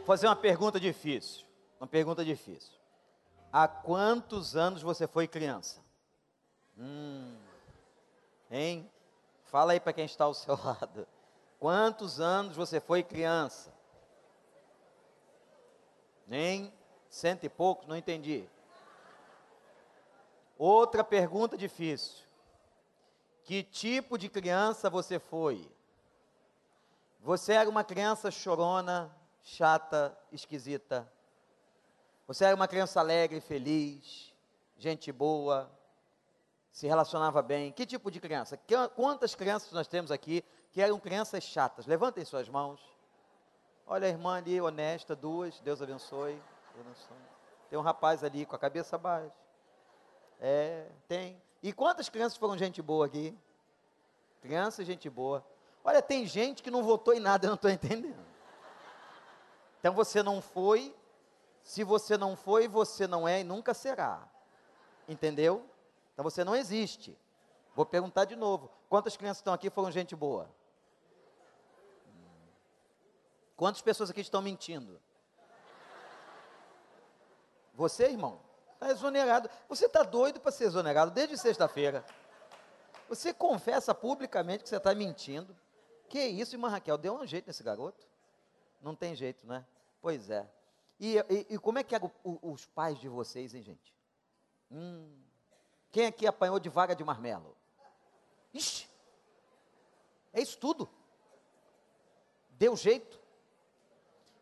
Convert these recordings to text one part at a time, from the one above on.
Vou fazer uma pergunta difícil. Uma pergunta difícil. Há quantos anos você foi criança? Hum. Hein? Fala aí para quem está ao seu lado. Quantos anos você foi criança? Nem cento e poucos, não entendi. Outra pergunta difícil. Que tipo de criança você foi? Você era uma criança chorona, chata, esquisita? Você era uma criança alegre, feliz, gente boa, se relacionava bem? Que tipo de criança? Quantas crianças nós temos aqui que eram crianças chatas? Levantem suas mãos. Olha a irmã ali, honesta, duas, Deus abençoe. Tem um rapaz ali com a cabeça baixa. É, tem. E quantas crianças foram gente boa aqui? Criança, gente boa. Olha, tem gente que não votou em nada, eu não estou entendendo. Então você não foi, se você não foi, você não é e nunca será. Entendeu? Então você não existe. Vou perguntar de novo: quantas crianças estão aqui foram gente boa? Quantas pessoas aqui estão mentindo? Você, irmão? Está exonerado. Você está doido para ser exonerado desde sexta-feira. Você confessa publicamente que você está mentindo. Que isso, irmã Raquel? Deu um jeito nesse garoto? Não tem jeito, né? Pois é. E, e, e como é que eram os pais de vocês, hein, gente? Hum. Quem aqui apanhou de vaga de marmelo? Ixi! É isso tudo. Deu jeito.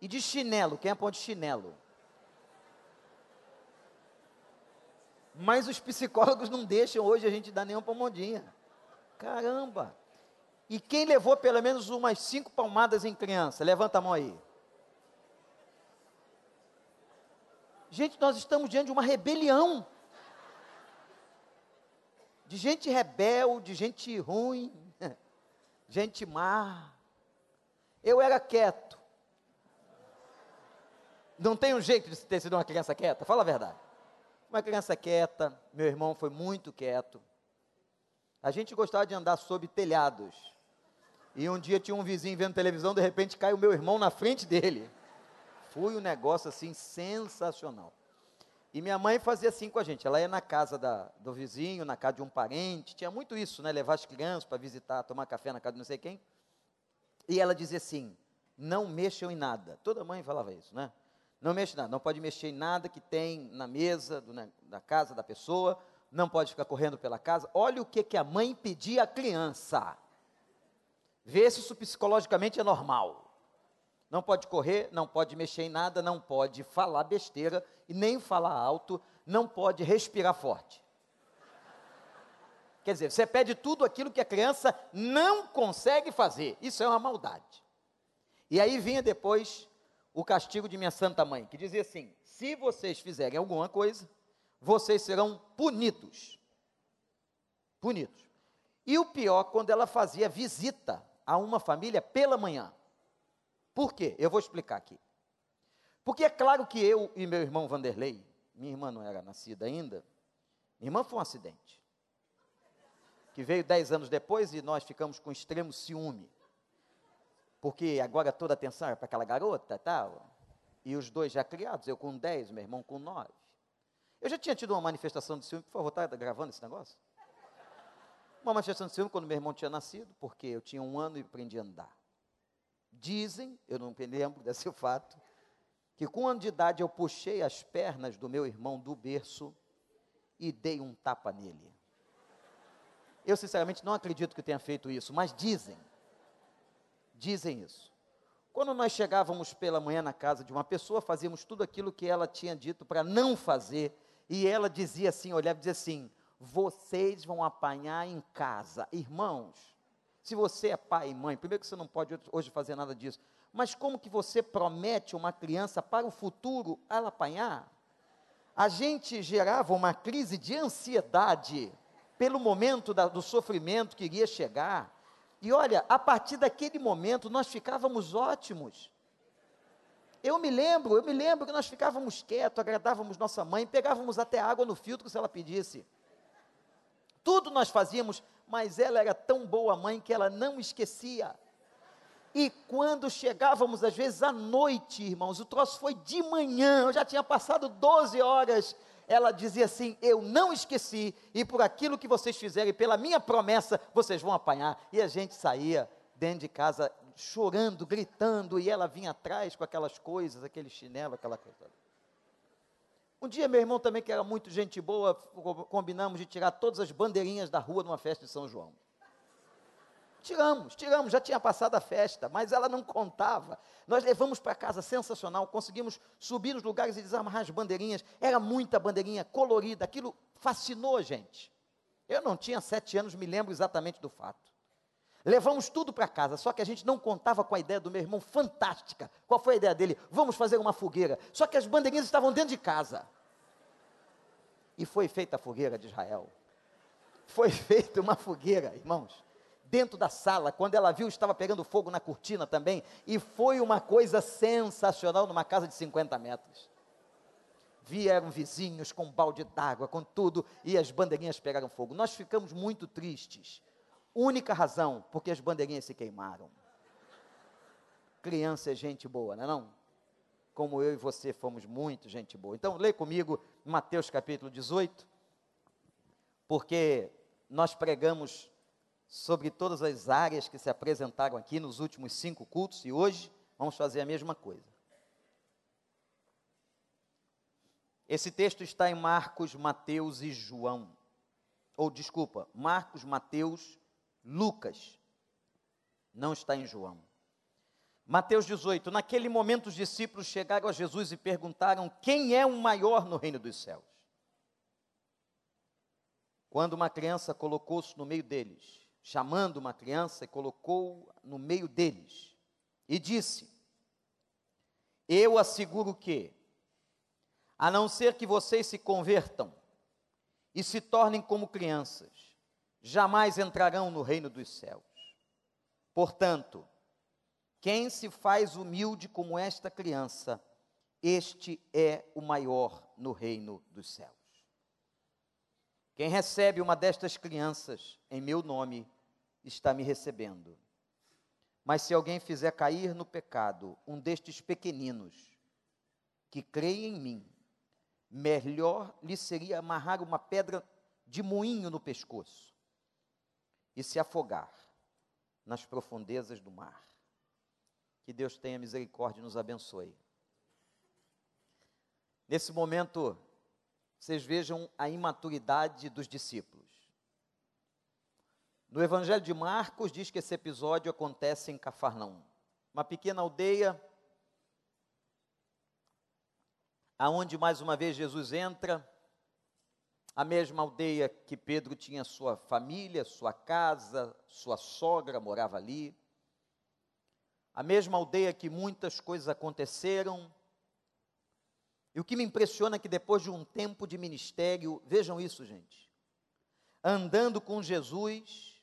E de chinelo, quem apanhou de chinelo? Mas os psicólogos não deixam hoje a gente dar nenhuma palmodinha. Caramba! E quem levou pelo menos umas cinco palmadas em criança? Levanta a mão aí. Gente, nós estamos diante de uma rebelião. De gente rebelde, gente ruim, gente má. Eu era quieto. Não tem um jeito de ter sido uma criança quieta? Fala a verdade. Uma criança quieta, meu irmão foi muito quieto. A gente gostava de andar sob telhados. E um dia tinha um vizinho vendo televisão, de repente cai o meu irmão na frente dele. Foi um negócio assim sensacional. E minha mãe fazia assim com a gente. Ela ia na casa da, do vizinho, na casa de um parente. Tinha muito isso, né? Levar as crianças para visitar, tomar café na casa de não sei quem. E ela dizia assim: não mexam em nada. Toda mãe falava isso, né? Não mexe nada, não pode mexer em nada que tem na mesa do, né, da casa da pessoa, não pode ficar correndo pela casa. Olha o que, que a mãe pedia à criança. Vê se isso psicologicamente é normal. Não pode correr, não pode mexer em nada, não pode falar besteira e nem falar alto, não pode respirar forte. Quer dizer, você pede tudo aquilo que a criança não consegue fazer. Isso é uma maldade. E aí vinha depois o castigo de minha santa mãe, que dizia assim: se vocês fizerem alguma coisa, vocês serão punidos. Punidos. E o pior, quando ela fazia visita a uma família pela manhã. Por quê? Eu vou explicar aqui. Porque é claro que eu e meu irmão Vanderlei, minha irmã não era nascida ainda, minha irmã foi um acidente. Que veio dez anos depois e nós ficamos com extremo ciúme porque agora toda a atenção era para aquela garota tal. E os dois já criados, eu com 10, meu irmão com 9. Eu já tinha tido uma manifestação de ciúme, por favor, está gravando esse negócio? Uma manifestação de ciúme quando meu irmão tinha nascido, porque eu tinha um ano e aprendi a andar. Dizem, eu não me lembro desse fato, que com um ano de idade eu puxei as pernas do meu irmão do berço e dei um tapa nele. Eu sinceramente não acredito que tenha feito isso, mas dizem dizem isso. Quando nós chegávamos pela manhã na casa de uma pessoa, fazíamos tudo aquilo que ela tinha dito para não fazer, e ela dizia assim, olhava e dizia assim: vocês vão apanhar em casa. Irmãos, se você é pai e mãe, primeiro que você não pode hoje fazer nada disso, mas como que você promete uma criança para o futuro ela apanhar? A gente gerava uma crise de ansiedade pelo momento da, do sofrimento que iria chegar. E olha, a partir daquele momento nós ficávamos ótimos. Eu me lembro, eu me lembro que nós ficávamos quietos, agradávamos nossa mãe, pegávamos até água no filtro se ela pedisse. Tudo nós fazíamos, mas ela era tão boa mãe que ela não esquecia. E quando chegávamos, às vezes à noite, irmãos, o troço foi de manhã, eu já tinha passado 12 horas. Ela dizia assim: Eu não esqueci, e por aquilo que vocês fizerem, pela minha promessa, vocês vão apanhar. E a gente saía dentro de casa chorando, gritando, e ela vinha atrás com aquelas coisas, aquele chinelo, aquela coisa. Um dia, meu irmão também, que era muito gente boa, combinamos de tirar todas as bandeirinhas da rua numa festa de São João. Tiramos, tiramos, já tinha passado a festa, mas ela não contava. Nós levamos para casa, sensacional, conseguimos subir nos lugares e desamarrar as bandeirinhas. Era muita bandeirinha colorida, aquilo fascinou a gente. Eu não tinha sete anos, me lembro exatamente do fato. Levamos tudo para casa, só que a gente não contava com a ideia do meu irmão fantástica. Qual foi a ideia dele? Vamos fazer uma fogueira. Só que as bandeirinhas estavam dentro de casa. E foi feita a fogueira de Israel. Foi feita uma fogueira, irmãos dentro da sala. Quando ela viu, estava pegando fogo na cortina também. E foi uma coisa sensacional numa casa de 50 metros. Vieram vizinhos com um balde d'água, com tudo, e as bandeirinhas pegaram fogo. Nós ficamos muito tristes. Única razão, porque as bandeirinhas se queimaram. Criança é gente boa, não é não? Como eu e você fomos muito gente boa. Então, lê comigo Mateus capítulo 18, porque nós pregamos sobre todas as áreas que se apresentaram aqui nos últimos cinco cultos e hoje vamos fazer a mesma coisa. Esse texto está em Marcos, Mateus e João. Ou, desculpa, Marcos, Mateus, Lucas. Não está em João. Mateus 18. Naquele momento, os discípulos chegaram a Jesus e perguntaram: Quem é o maior no reino dos céus? Quando uma criança colocou-se no meio deles, chamando uma criança e colocou no meio deles e disse: Eu asseguro que, a não ser que vocês se convertam e se tornem como crianças, jamais entrarão no reino dos céus. Portanto, quem se faz humilde como esta criança, este é o maior no reino dos céus. Quem recebe uma destas crianças em meu nome, está me recebendo. Mas se alguém fizer cair no pecado um destes pequeninos que creem em mim, melhor lhe seria amarrar uma pedra de moinho no pescoço e se afogar nas profundezas do mar. Que Deus tenha misericórdia e nos abençoe. Nesse momento, vocês vejam a imaturidade dos discípulos. No Evangelho de Marcos diz que esse episódio acontece em Cafarnaum, uma pequena aldeia aonde mais uma vez Jesus entra, a mesma aldeia que Pedro tinha sua família, sua casa, sua sogra morava ali. A mesma aldeia que muitas coisas aconteceram. E o que me impressiona é que depois de um tempo de ministério, vejam isso, gente, andando com Jesus,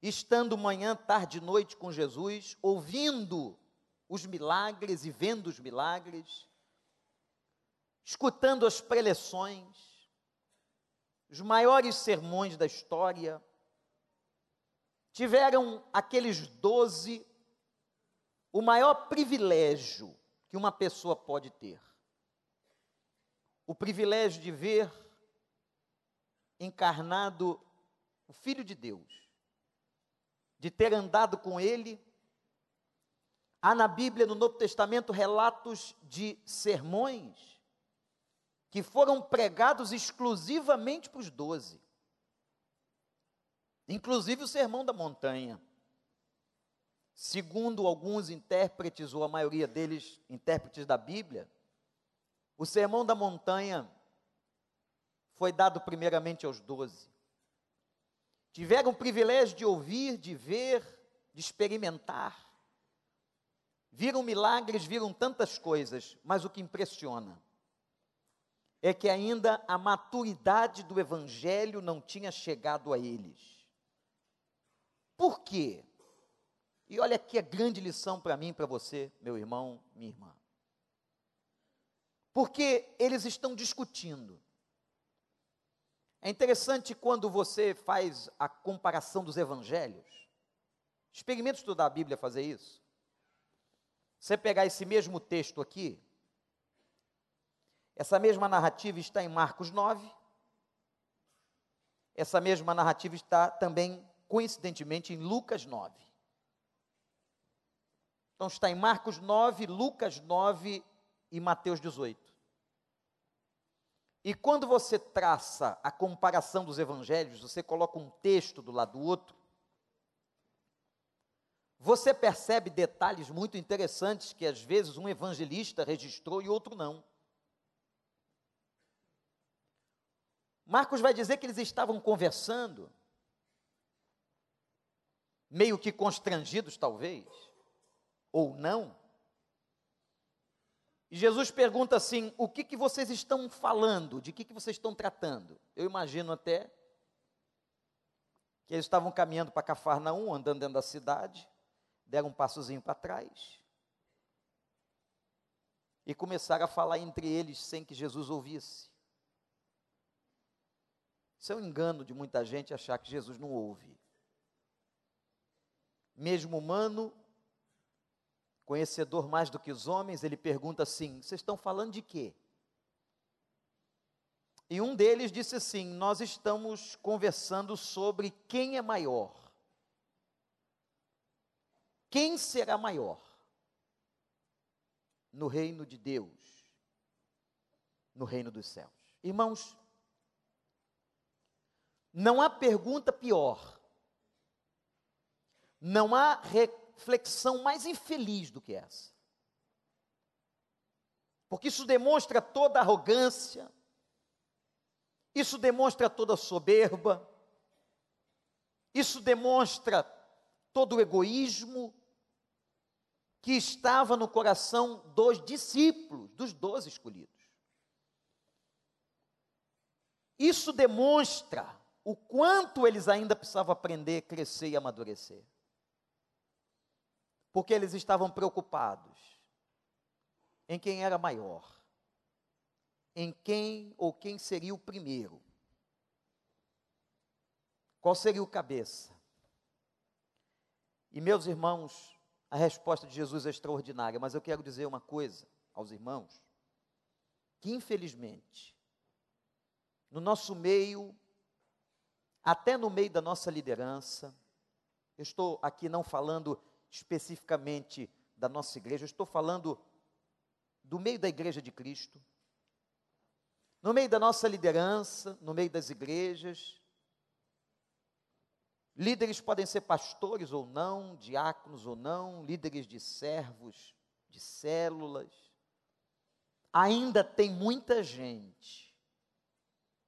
estando manhã, tarde e noite com Jesus, ouvindo os milagres e vendo os milagres, escutando as preleções, os maiores sermões da história, tiveram aqueles doze o maior privilégio que uma pessoa pode ter. O privilégio de ver encarnado o Filho de Deus, de ter andado com ele. Há na Bíblia, no Novo Testamento, relatos de sermões que foram pregados exclusivamente para os doze. Inclusive o Sermão da Montanha. Segundo alguns intérpretes, ou a maioria deles intérpretes da Bíblia, o Sermão da Montanha foi dado primeiramente aos doze tiveram o privilégio de ouvir, de ver, de experimentar. Viram milagres, viram tantas coisas, mas o que impressiona é que ainda a maturidade do Evangelho não tinha chegado a eles. Por quê? E olha aqui a grande lição para mim para você, meu irmão, minha irmã. Porque eles estão discutindo é interessante quando você faz a comparação dos evangelhos. Experimenta estudar a Bíblia fazer isso. Você pegar esse mesmo texto aqui, essa mesma narrativa está em Marcos 9. Essa mesma narrativa está também, coincidentemente, em Lucas 9. Então está em Marcos 9, Lucas 9 e Mateus 18. E quando você traça a comparação dos evangelhos, você coloca um texto do lado do outro, você percebe detalhes muito interessantes que às vezes um evangelista registrou e outro não. Marcos vai dizer que eles estavam conversando, meio que constrangidos talvez, ou não. E Jesus pergunta assim: o que, que vocês estão falando? De que, que vocês estão tratando? Eu imagino até que eles estavam caminhando para Cafarnaum, andando dentro da cidade deram um passozinho para trás e começaram a falar entre eles sem que Jesus ouvisse. Isso é um engano de muita gente achar que Jesus não ouve. Mesmo humano, conhecedor mais do que os homens, ele pergunta assim: vocês estão falando de quê? E um deles disse assim: Nós estamos conversando sobre quem é maior. Quem será maior no reino de Deus, no reino dos céus? Irmãos, não há pergunta pior, não há reflexão mais infeliz do que essa. Porque isso demonstra toda arrogância, isso demonstra toda soberba, isso demonstra todo o egoísmo, que estava no coração dos discípulos, dos doze escolhidos. Isso demonstra o quanto eles ainda precisavam aprender, crescer e amadurecer. Porque eles estavam preocupados em quem era maior, em quem ou quem seria o primeiro, qual seria o cabeça. E meus irmãos, a resposta de Jesus é extraordinária, mas eu quero dizer uma coisa aos irmãos, que infelizmente, no nosso meio, até no meio da nossa liderança, eu estou aqui não falando especificamente da nossa igreja, eu estou falando do meio da igreja de Cristo, no meio da nossa liderança, no meio das igrejas, Líderes podem ser pastores ou não, diáconos ou não, líderes de servos, de células. Ainda tem muita gente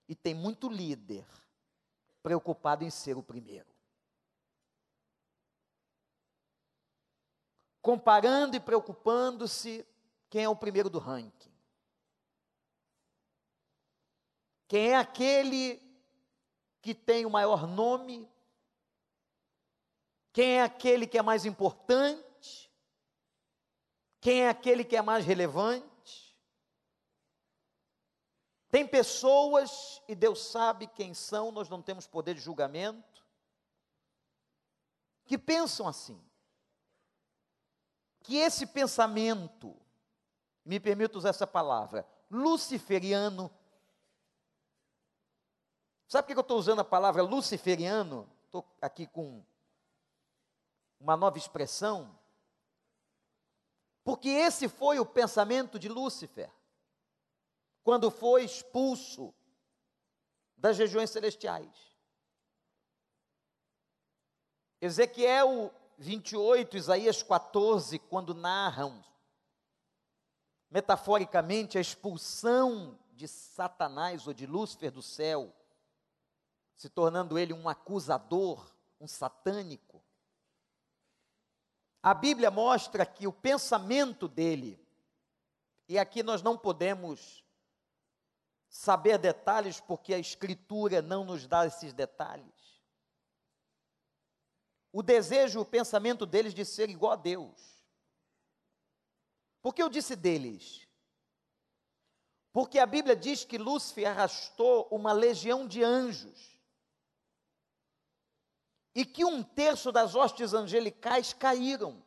e tem muito líder preocupado em ser o primeiro. Comparando e preocupando-se quem é o primeiro do ranking. Quem é aquele que tem o maior nome, quem é aquele que é mais importante? Quem é aquele que é mais relevante? Tem pessoas, e Deus sabe quem são, nós não temos poder de julgamento, que pensam assim. Que esse pensamento, me permito usar essa palavra, luciferiano. Sabe por que eu estou usando a palavra luciferiano? Estou aqui com uma nova expressão, porque esse foi o pensamento de Lúcifer, quando foi expulso das regiões celestiais. Ezequiel 28, Isaías 14, quando narram metaforicamente a expulsão de Satanás ou de Lúcifer do céu, se tornando ele um acusador, um satânico. A Bíblia mostra que o pensamento dele, e aqui nós não podemos saber detalhes porque a Escritura não nos dá esses detalhes. O desejo, o pensamento deles de ser igual a Deus. Por que eu disse deles? Porque a Bíblia diz que Lúcifer arrastou uma legião de anjos e que um terço das hostes angelicais caíram.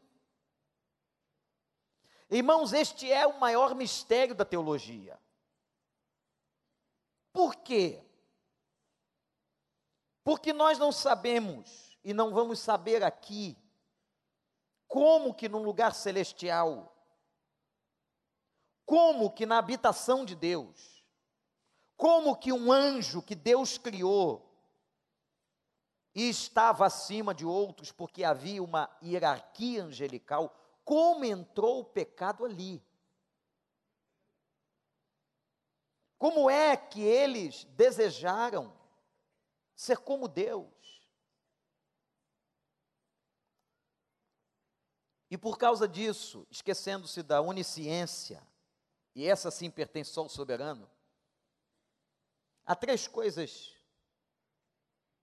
Irmãos, este é o maior mistério da teologia. Por quê? Porque nós não sabemos e não vamos saber aqui como que num lugar celestial, como que na habitação de Deus, como que um anjo que Deus criou e estava acima de outros porque havia uma hierarquia angelical, como entrou o pecado ali? Como é que eles desejaram ser como Deus? E por causa disso, esquecendo-se da onisciência, e essa sim pertence só ao soberano, há três coisas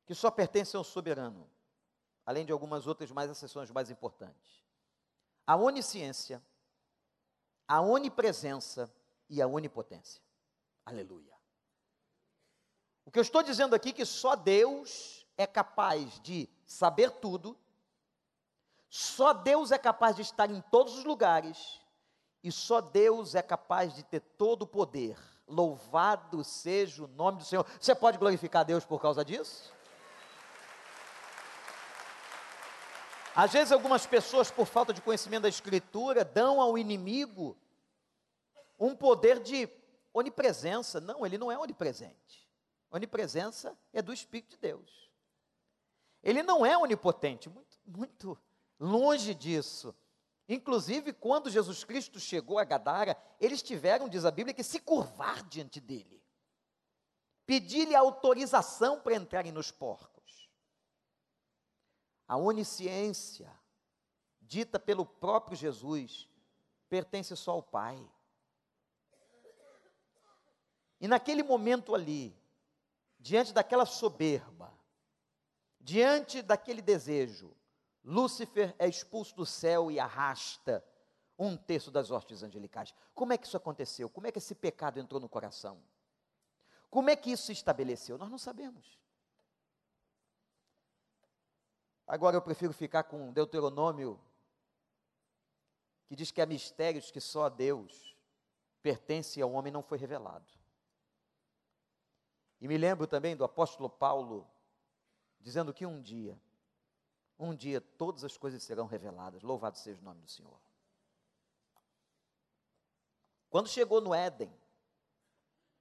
que só pertencem ao soberano, além de algumas outras, são as mais importantes: a onisciência, a onipresença e a onipotência. Aleluia. O que eu estou dizendo aqui é que só Deus é capaz de saber tudo, só Deus é capaz de estar em todos os lugares, e só Deus é capaz de ter todo o poder. Louvado seja o nome do Senhor. Você pode glorificar Deus por causa disso? Às vezes, algumas pessoas, por falta de conhecimento da Escritura, dão ao inimigo um poder de onipresença. Não, ele não é onipresente. Onipresença é do Espírito de Deus. Ele não é onipotente, muito, muito longe disso. Inclusive, quando Jesus Cristo chegou a Gadara, eles tiveram, diz a Bíblia, que se curvar diante dele, pedir-lhe autorização para entrarem nos porcos. A onisciência, dita pelo próprio Jesus, pertence só ao Pai. E naquele momento ali, diante daquela soberba, diante daquele desejo, Lúcifer é expulso do céu e arrasta um terço das hostes angelicais. Como é que isso aconteceu? Como é que esse pecado entrou no coração? Como é que isso se estabeleceu? Nós não sabemos. Agora eu prefiro ficar com Deuteronômio, que diz que há mistérios que só a Deus pertence ao homem não foi revelado. E me lembro também do apóstolo Paulo dizendo que um dia, um dia todas as coisas serão reveladas. Louvado seja o nome do Senhor. Quando chegou no Éden,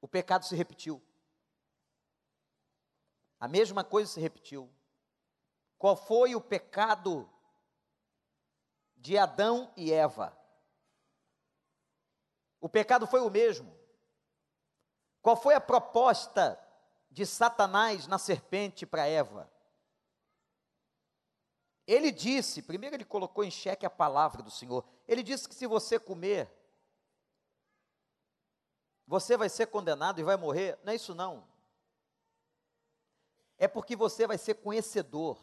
o pecado se repetiu. A mesma coisa se repetiu. Qual foi o pecado de Adão e Eva? O pecado foi o mesmo. Qual foi a proposta de Satanás na serpente para Eva. Ele disse, primeiro ele colocou em xeque a palavra do Senhor. Ele disse que se você comer, você vai ser condenado e vai morrer. Não é isso não. É porque você vai ser conhecedor,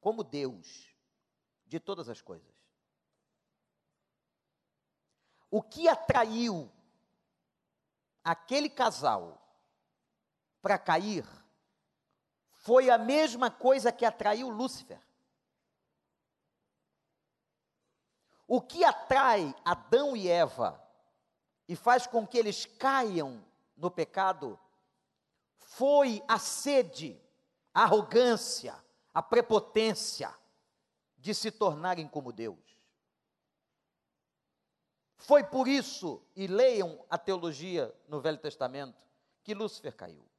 como Deus, de todas as coisas. O que atraiu aquele casal para cair foi a mesma coisa que atraiu Lúcifer. O que atrai Adão e Eva e faz com que eles caiam no pecado foi a sede, a arrogância, a prepotência de se tornarem como Deus. Foi por isso, e leiam a teologia no Velho Testamento, que Lúcifer caiu.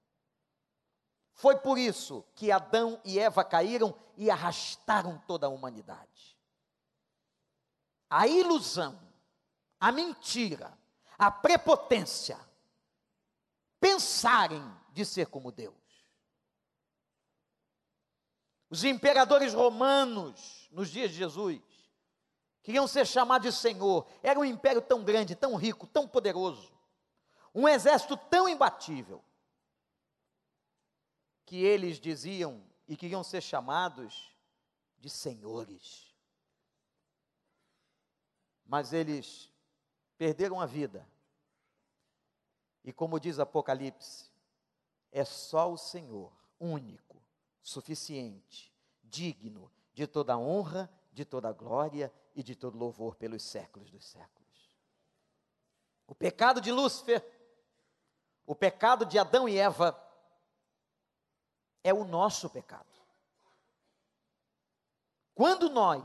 Foi por isso que Adão e Eva caíram e arrastaram toda a humanidade. A ilusão, a mentira, a prepotência, pensarem de ser como Deus. Os imperadores romanos, nos dias de Jesus, queriam ser chamados de Senhor. Era um império tão grande, tão rico, tão poderoso. Um exército tão imbatível que eles diziam e queriam ser chamados de senhores. Mas eles perderam a vida. E como diz Apocalipse, é só o Senhor, único, suficiente, digno de toda honra, de toda glória e de todo louvor pelos séculos dos séculos. O pecado de Lúcifer, o pecado de Adão e Eva, é o nosso pecado. Quando nós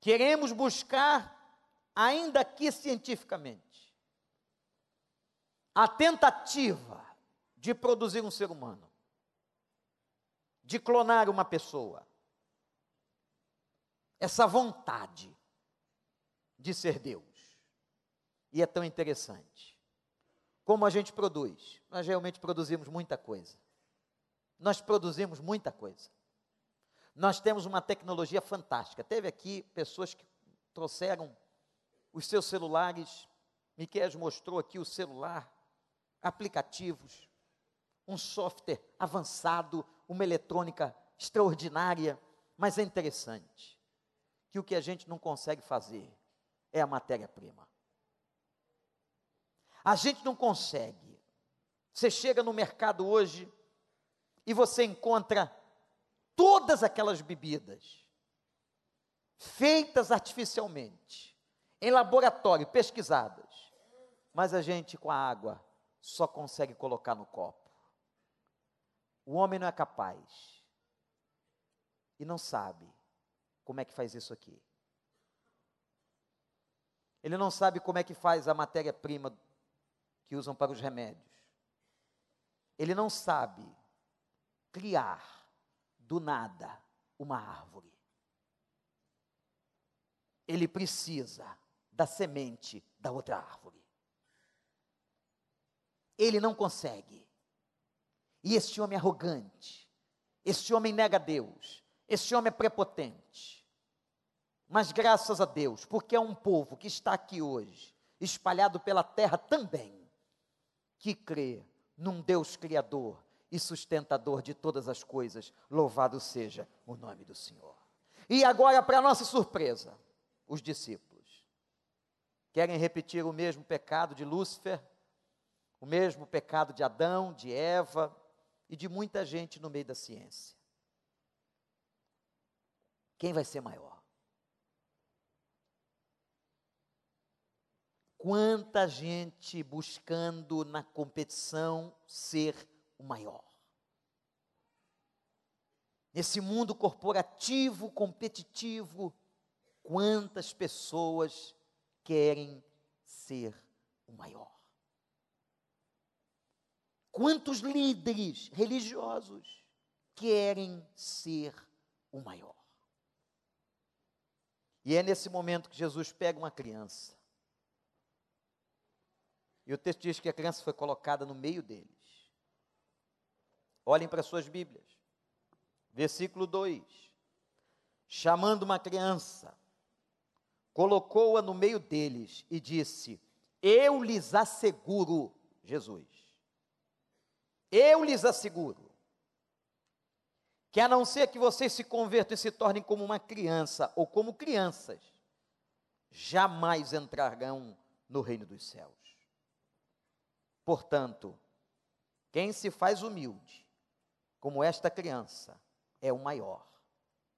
queremos buscar, ainda que cientificamente, a tentativa de produzir um ser humano, de clonar uma pessoa, essa vontade de ser Deus. E é tão interessante. Como a gente produz? Nós realmente produzimos muita coisa. Nós produzimos muita coisa. Nós temos uma tecnologia fantástica. Teve aqui pessoas que trouxeram os seus celulares. Miquel mostrou aqui o celular, aplicativos, um software avançado, uma eletrônica extraordinária. Mas é interessante que o que a gente não consegue fazer é a matéria-prima. A gente não consegue. Você chega no mercado hoje e você encontra todas aquelas bebidas feitas artificialmente, em laboratório, pesquisadas, mas a gente com a água só consegue colocar no copo. O homem não é capaz e não sabe como é que faz isso aqui. Ele não sabe como é que faz a matéria-prima que usam para os remédios. Ele não sabe criar do nada uma árvore. Ele precisa da semente da outra árvore. Ele não consegue. E esse homem arrogante, esse homem nega Deus, esse homem é prepotente. Mas graças a Deus, porque é um povo que está aqui hoje, espalhado pela terra também, que crê num Deus Criador, e sustentador de todas as coisas. Louvado seja o nome do Senhor. E agora, para nossa surpresa, os discípulos querem repetir o mesmo pecado de Lúcifer, o mesmo pecado de Adão, de Eva e de muita gente no meio da ciência. Quem vai ser maior? Quanta gente buscando na competição ser o maior. Nesse mundo corporativo, competitivo, quantas pessoas querem ser o maior? Quantos líderes religiosos querem ser o maior? E é nesse momento que Jesus pega uma criança. E o texto diz que a criança foi colocada no meio deles. Olhem para suas Bíblias. Versículo 2: Chamando uma criança, colocou-a no meio deles e disse: Eu lhes asseguro, Jesus, eu lhes asseguro, que a não ser que vocês se convertam e se tornem como uma criança ou como crianças, jamais entrarão no reino dos céus. Portanto, quem se faz humilde, como esta criança, é o maior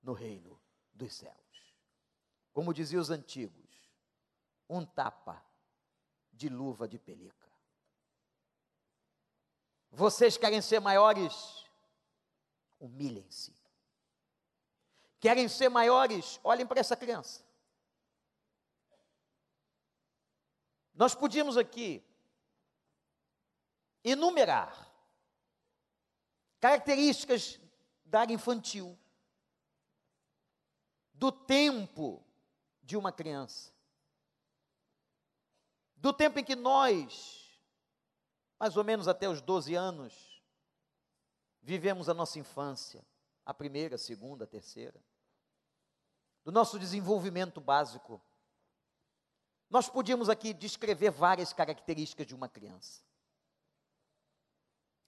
no reino dos céus. Como diziam os antigos, um tapa de luva de pelica. Vocês querem ser maiores? Humilhem-se. Querem ser maiores? Olhem para essa criança. Nós podíamos aqui enumerar características da área infantil, do tempo de uma criança, do tempo em que nós, mais ou menos até os 12 anos, vivemos a nossa infância, a primeira, a segunda, a terceira, do nosso desenvolvimento básico. Nós podíamos aqui descrever várias características de uma criança.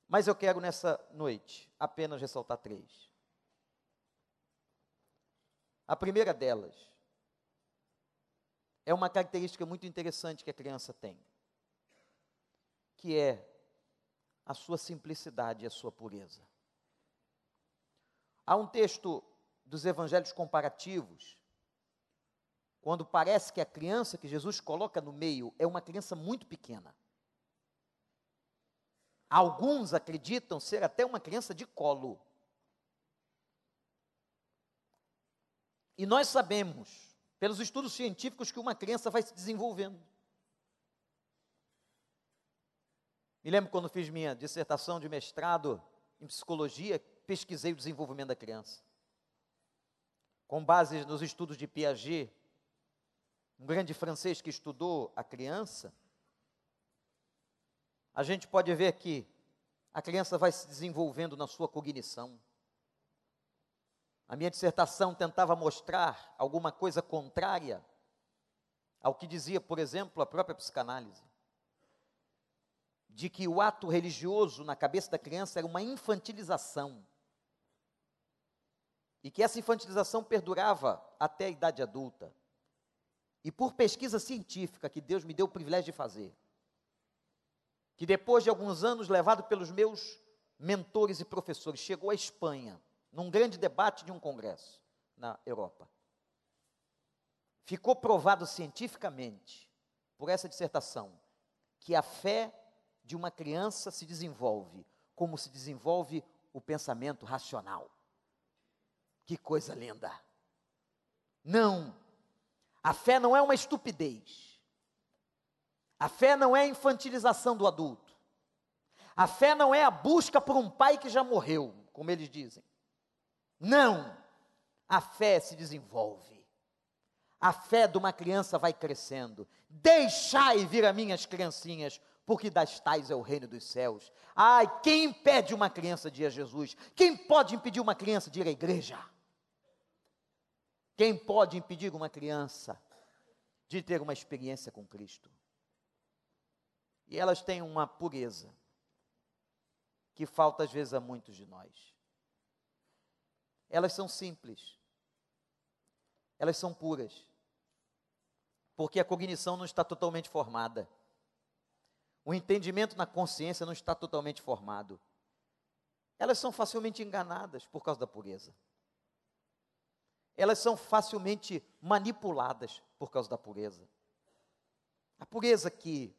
Mas eu quero nessa noite apenas ressaltar três. A primeira delas é uma característica muito interessante que a criança tem, que é a sua simplicidade e a sua pureza. Há um texto dos evangelhos comparativos, quando parece que a criança que Jesus coloca no meio é uma criança muito pequena. Alguns acreditam ser até uma criança de colo. E nós sabemos, pelos estudos científicos, que uma criança vai se desenvolvendo. Me lembro quando fiz minha dissertação de mestrado em psicologia, pesquisei o desenvolvimento da criança. Com base nos estudos de Piaget, um grande francês que estudou a criança, a gente pode ver que a criança vai se desenvolvendo na sua cognição. A minha dissertação tentava mostrar alguma coisa contrária ao que dizia, por exemplo, a própria psicanálise. De que o ato religioso na cabeça da criança era uma infantilização. E que essa infantilização perdurava até a idade adulta. E por pesquisa científica que Deus me deu o privilégio de fazer, que depois de alguns anos, levado pelos meus mentores e professores, chegou à Espanha num grande debate de um congresso na Europa. Ficou provado cientificamente, por essa dissertação, que a fé de uma criança se desenvolve como se desenvolve o pensamento racional. Que coisa linda! Não, a fé não é uma estupidez. A fé não é a infantilização do adulto. A fé não é a busca por um pai que já morreu, como eles dizem. Não! A fé se desenvolve. A fé de uma criança vai crescendo. Deixai vir a minhas criancinhas, porque das tais é o reino dos céus. Ai, quem impede uma criança de ir a Jesus? Quem pode impedir uma criança de ir à igreja? Quem pode impedir uma criança de ter uma experiência com Cristo? E elas têm uma pureza que falta às vezes a muitos de nós elas são simples, elas são puras, porque a cognição não está totalmente formada, o entendimento na consciência não está totalmente formado. Elas são facilmente enganadas por causa da pureza. Elas são facilmente manipuladas por causa da pureza. A pureza que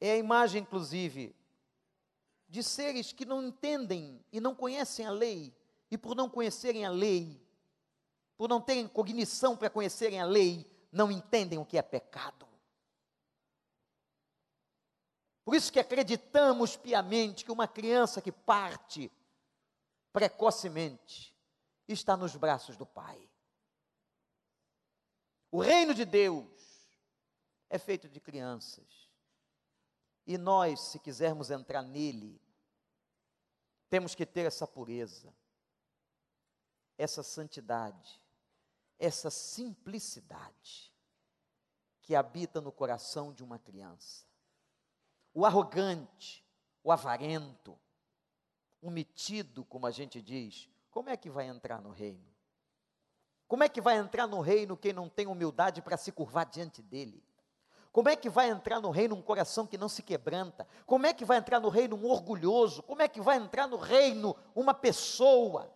é a imagem, inclusive, de seres que não entendem e não conhecem a lei, e por não conhecerem a lei, por não terem cognição para conhecerem a lei, não entendem o que é pecado. Por isso que acreditamos piamente que uma criança que parte precocemente está nos braços do Pai. O reino de Deus é feito de crianças. E nós, se quisermos entrar nele, temos que ter essa pureza essa santidade, essa simplicidade que habita no coração de uma criança. O arrogante, o avarento, o metido, como a gente diz, como é que vai entrar no reino? Como é que vai entrar no reino quem não tem humildade para se curvar diante dele? Como é que vai entrar no reino um coração que não se quebranta? Como é que vai entrar no reino um orgulhoso? Como é que vai entrar no reino uma pessoa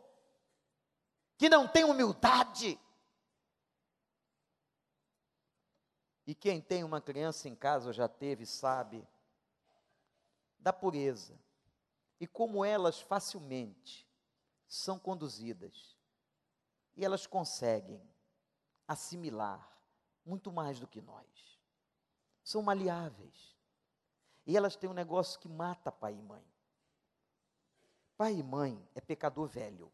que não tem humildade. E quem tem uma criança em casa, já teve, sabe, da pureza. E como elas facilmente são conduzidas. E elas conseguem assimilar muito mais do que nós. São maleáveis. E elas têm um negócio que mata pai e mãe. Pai e mãe é pecador velho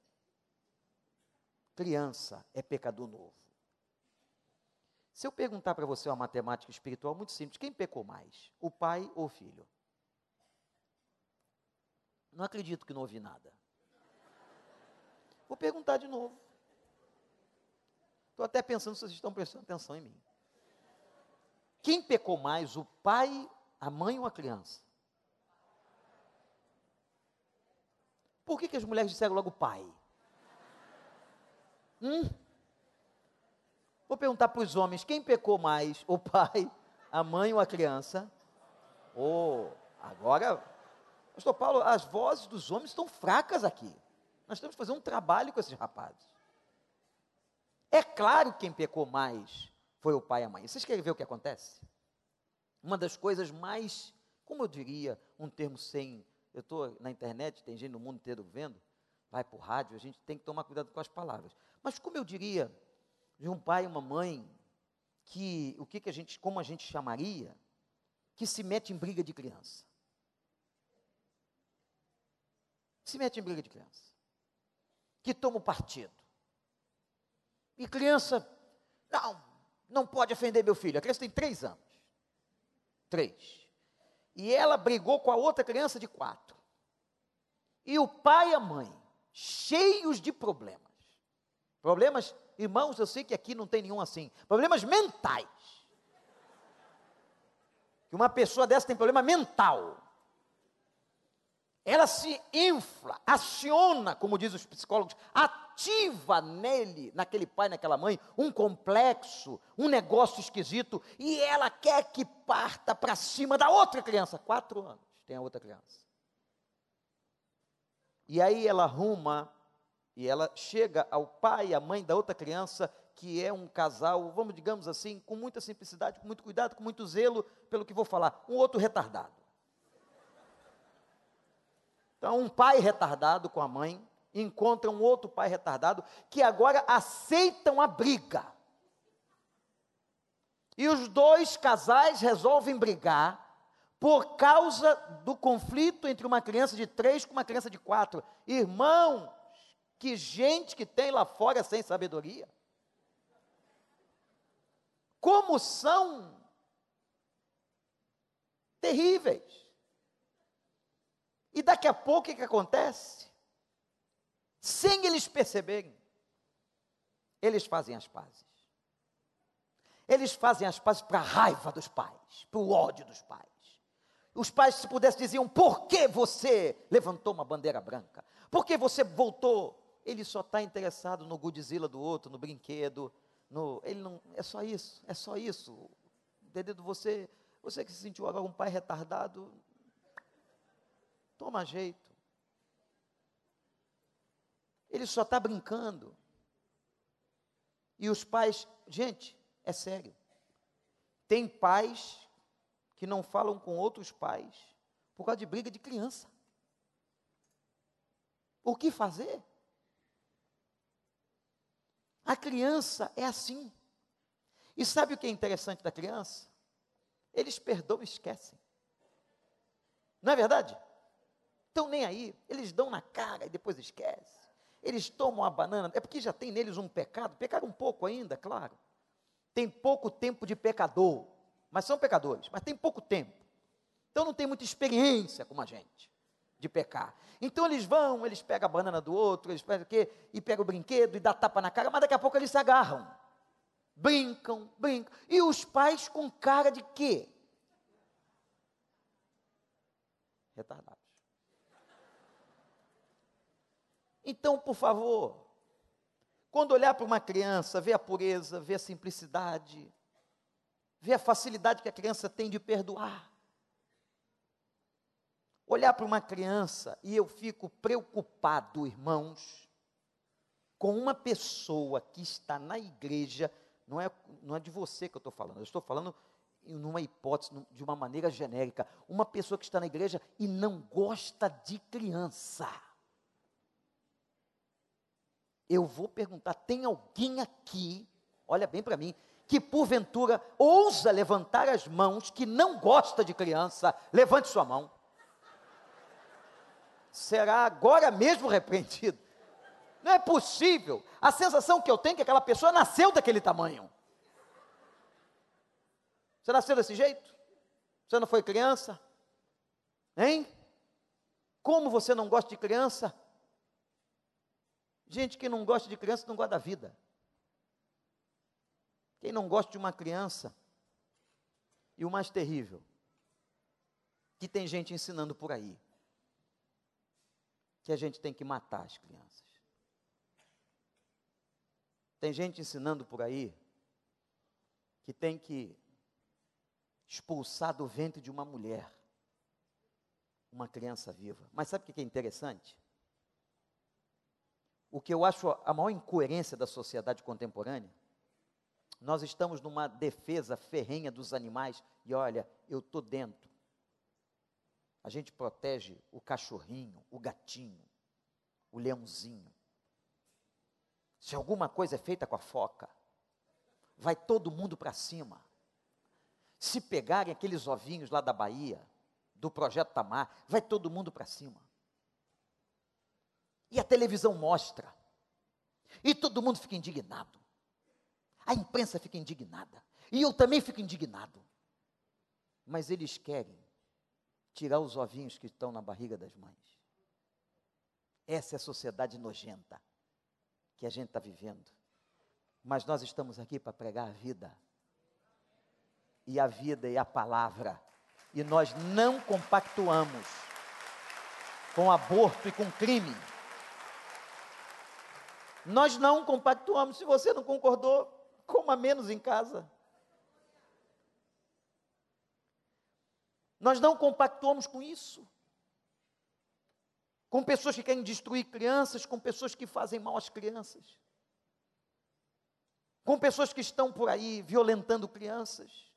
criança é pecador novo. Se eu perguntar para você uma matemática espiritual muito simples, quem pecou mais? O pai ou o filho? Não acredito que não ouvi nada. Vou perguntar de novo. Estou até pensando se vocês estão prestando atenção em mim. Quem pecou mais, o pai, a mãe ou a criança? Por que, que as mulheres disseram logo pai? Hum? Vou perguntar para os homens: quem pecou mais? O pai, a mãe ou a criança? Oh, agora, Pastor Paulo, as vozes dos homens estão fracas aqui. Nós temos que fazer um trabalho com esses rapazes. É claro que quem pecou mais foi o pai e a mãe. Vocês querem ver o que acontece? Uma das coisas mais, como eu diria, um termo sem. Eu estou na internet, tem gente no mundo inteiro vendo, vai para o rádio, a gente tem que tomar cuidado com as palavras. Mas como eu diria de um pai e uma mãe que o que, que a gente, como a gente chamaria, que se mete em briga de criança. Se mete em briga de criança. Que toma o partido. E criança, não, não pode ofender meu filho. A criança tem três anos. Três. E ela brigou com a outra criança de quatro. E o pai e a mãe, cheios de problemas. Problemas, irmãos, eu sei que aqui não tem nenhum assim. Problemas mentais. Que uma pessoa dessa tem problema mental ela se infla, aciona, como diz os psicólogos, ativa nele, naquele pai, naquela mãe, um complexo, um negócio esquisito, e ela quer que parta para cima da outra criança. Quatro anos tem a outra criança. E aí ela arruma, e ela chega ao pai e à mãe da outra criança, que é um casal, vamos digamos assim, com muita simplicidade, com muito cuidado, com muito zelo, pelo que vou falar, um outro retardado. Então, um pai retardado com a mãe encontra um outro pai retardado que agora aceitam a briga. E os dois casais resolvem brigar por causa do conflito entre uma criança de três com uma criança de quatro. Irmãos, que gente que tem lá fora sem sabedoria. Como são terríveis. E daqui a pouco o que acontece? Sem eles perceberem, eles fazem as pazes. Eles fazem as pazes para a raiva dos pais, para o ódio dos pais. Os pais, se pudessem, diziam: por que você levantou uma bandeira branca? Por que você voltou? Ele só está interessado no Godzilla do outro, no brinquedo. No, ele não, é só isso, é só isso. Entendeu? Você, você que se sentiu agora um pai retardado, Toma jeito. Ele só está brincando. E os pais, gente, é sério. Tem pais que não falam com outros pais por causa de briga de criança. O que fazer? A criança é assim. E sabe o que é interessante da criança? Eles perdoam e esquecem. Não é verdade? estão nem aí, eles dão na cara e depois esquecem. Eles tomam a banana, é porque já tem neles um pecado, pecaram um pouco ainda, claro. Tem pouco tempo de pecador, mas são pecadores, mas tem pouco tempo. Então não tem muita experiência como a gente de pecar. Então eles vão, eles pegam a banana do outro, eles pegam o quê? E pegam o brinquedo e dá tapa na cara, mas daqui a pouco eles se agarram. Brincam, brincam. E os pais com cara de quê? Retardado. Então, por favor, quando olhar para uma criança, ver a pureza, ver a simplicidade, ver a facilidade que a criança tem de perdoar. Olhar para uma criança e eu fico preocupado, irmãos, com uma pessoa que está na igreja, não é, não é de você que eu estou falando, eu estou falando numa hipótese, de uma maneira genérica, uma pessoa que está na igreja e não gosta de criança eu vou perguntar: tem alguém aqui, olha bem para mim, que porventura ousa levantar as mãos, que não gosta de criança? Levante sua mão. Será agora mesmo repreendido? Não é possível. A sensação que eu tenho é que aquela pessoa nasceu daquele tamanho. Você nasceu desse jeito? Você não foi criança? Hein? Como você não gosta de criança? Gente que não gosta de criança não gosta da vida. Quem não gosta de uma criança, e o mais terrível, que tem gente ensinando por aí, que a gente tem que matar as crianças. Tem gente ensinando por aí que tem que expulsar do ventre de uma mulher uma criança viva. Mas sabe o que é interessante? O que eu acho a maior incoerência da sociedade contemporânea, nós estamos numa defesa ferrenha dos animais e olha, eu estou dentro. A gente protege o cachorrinho, o gatinho, o leãozinho. Se alguma coisa é feita com a foca, vai todo mundo para cima. Se pegarem aqueles ovinhos lá da Bahia, do projeto Tamar, vai todo mundo para cima. E a televisão mostra. E todo mundo fica indignado. A imprensa fica indignada. E eu também fico indignado. Mas eles querem tirar os ovinhos que estão na barriga das mães. Essa é a sociedade nojenta que a gente está vivendo. Mas nós estamos aqui para pregar a vida. E a vida é a palavra. E nós não compactuamos com aborto e com crime. Nós não compactuamos. Se você não concordou, coma menos em casa. Nós não compactuamos com isso. Com pessoas que querem destruir crianças, com pessoas que fazem mal às crianças. Com pessoas que estão por aí violentando crianças.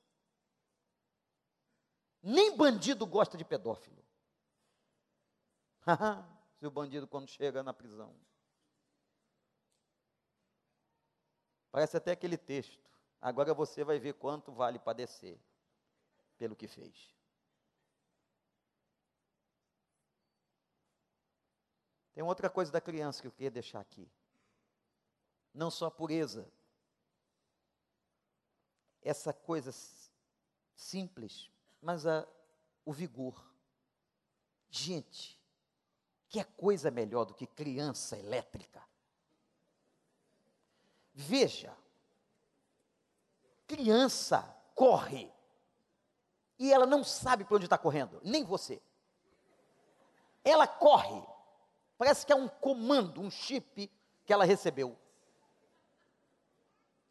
Nem bandido gosta de pedófilo. Se o bandido quando chega na prisão. Parece até aquele texto. Agora você vai ver quanto vale padecer pelo que fez. Tem outra coisa da criança que eu queria deixar aqui. Não só a pureza, essa coisa simples, mas a, o vigor. Gente, que é coisa melhor do que criança elétrica? Veja, criança corre e ela não sabe para onde está correndo, nem você. Ela corre, parece que é um comando, um chip que ela recebeu.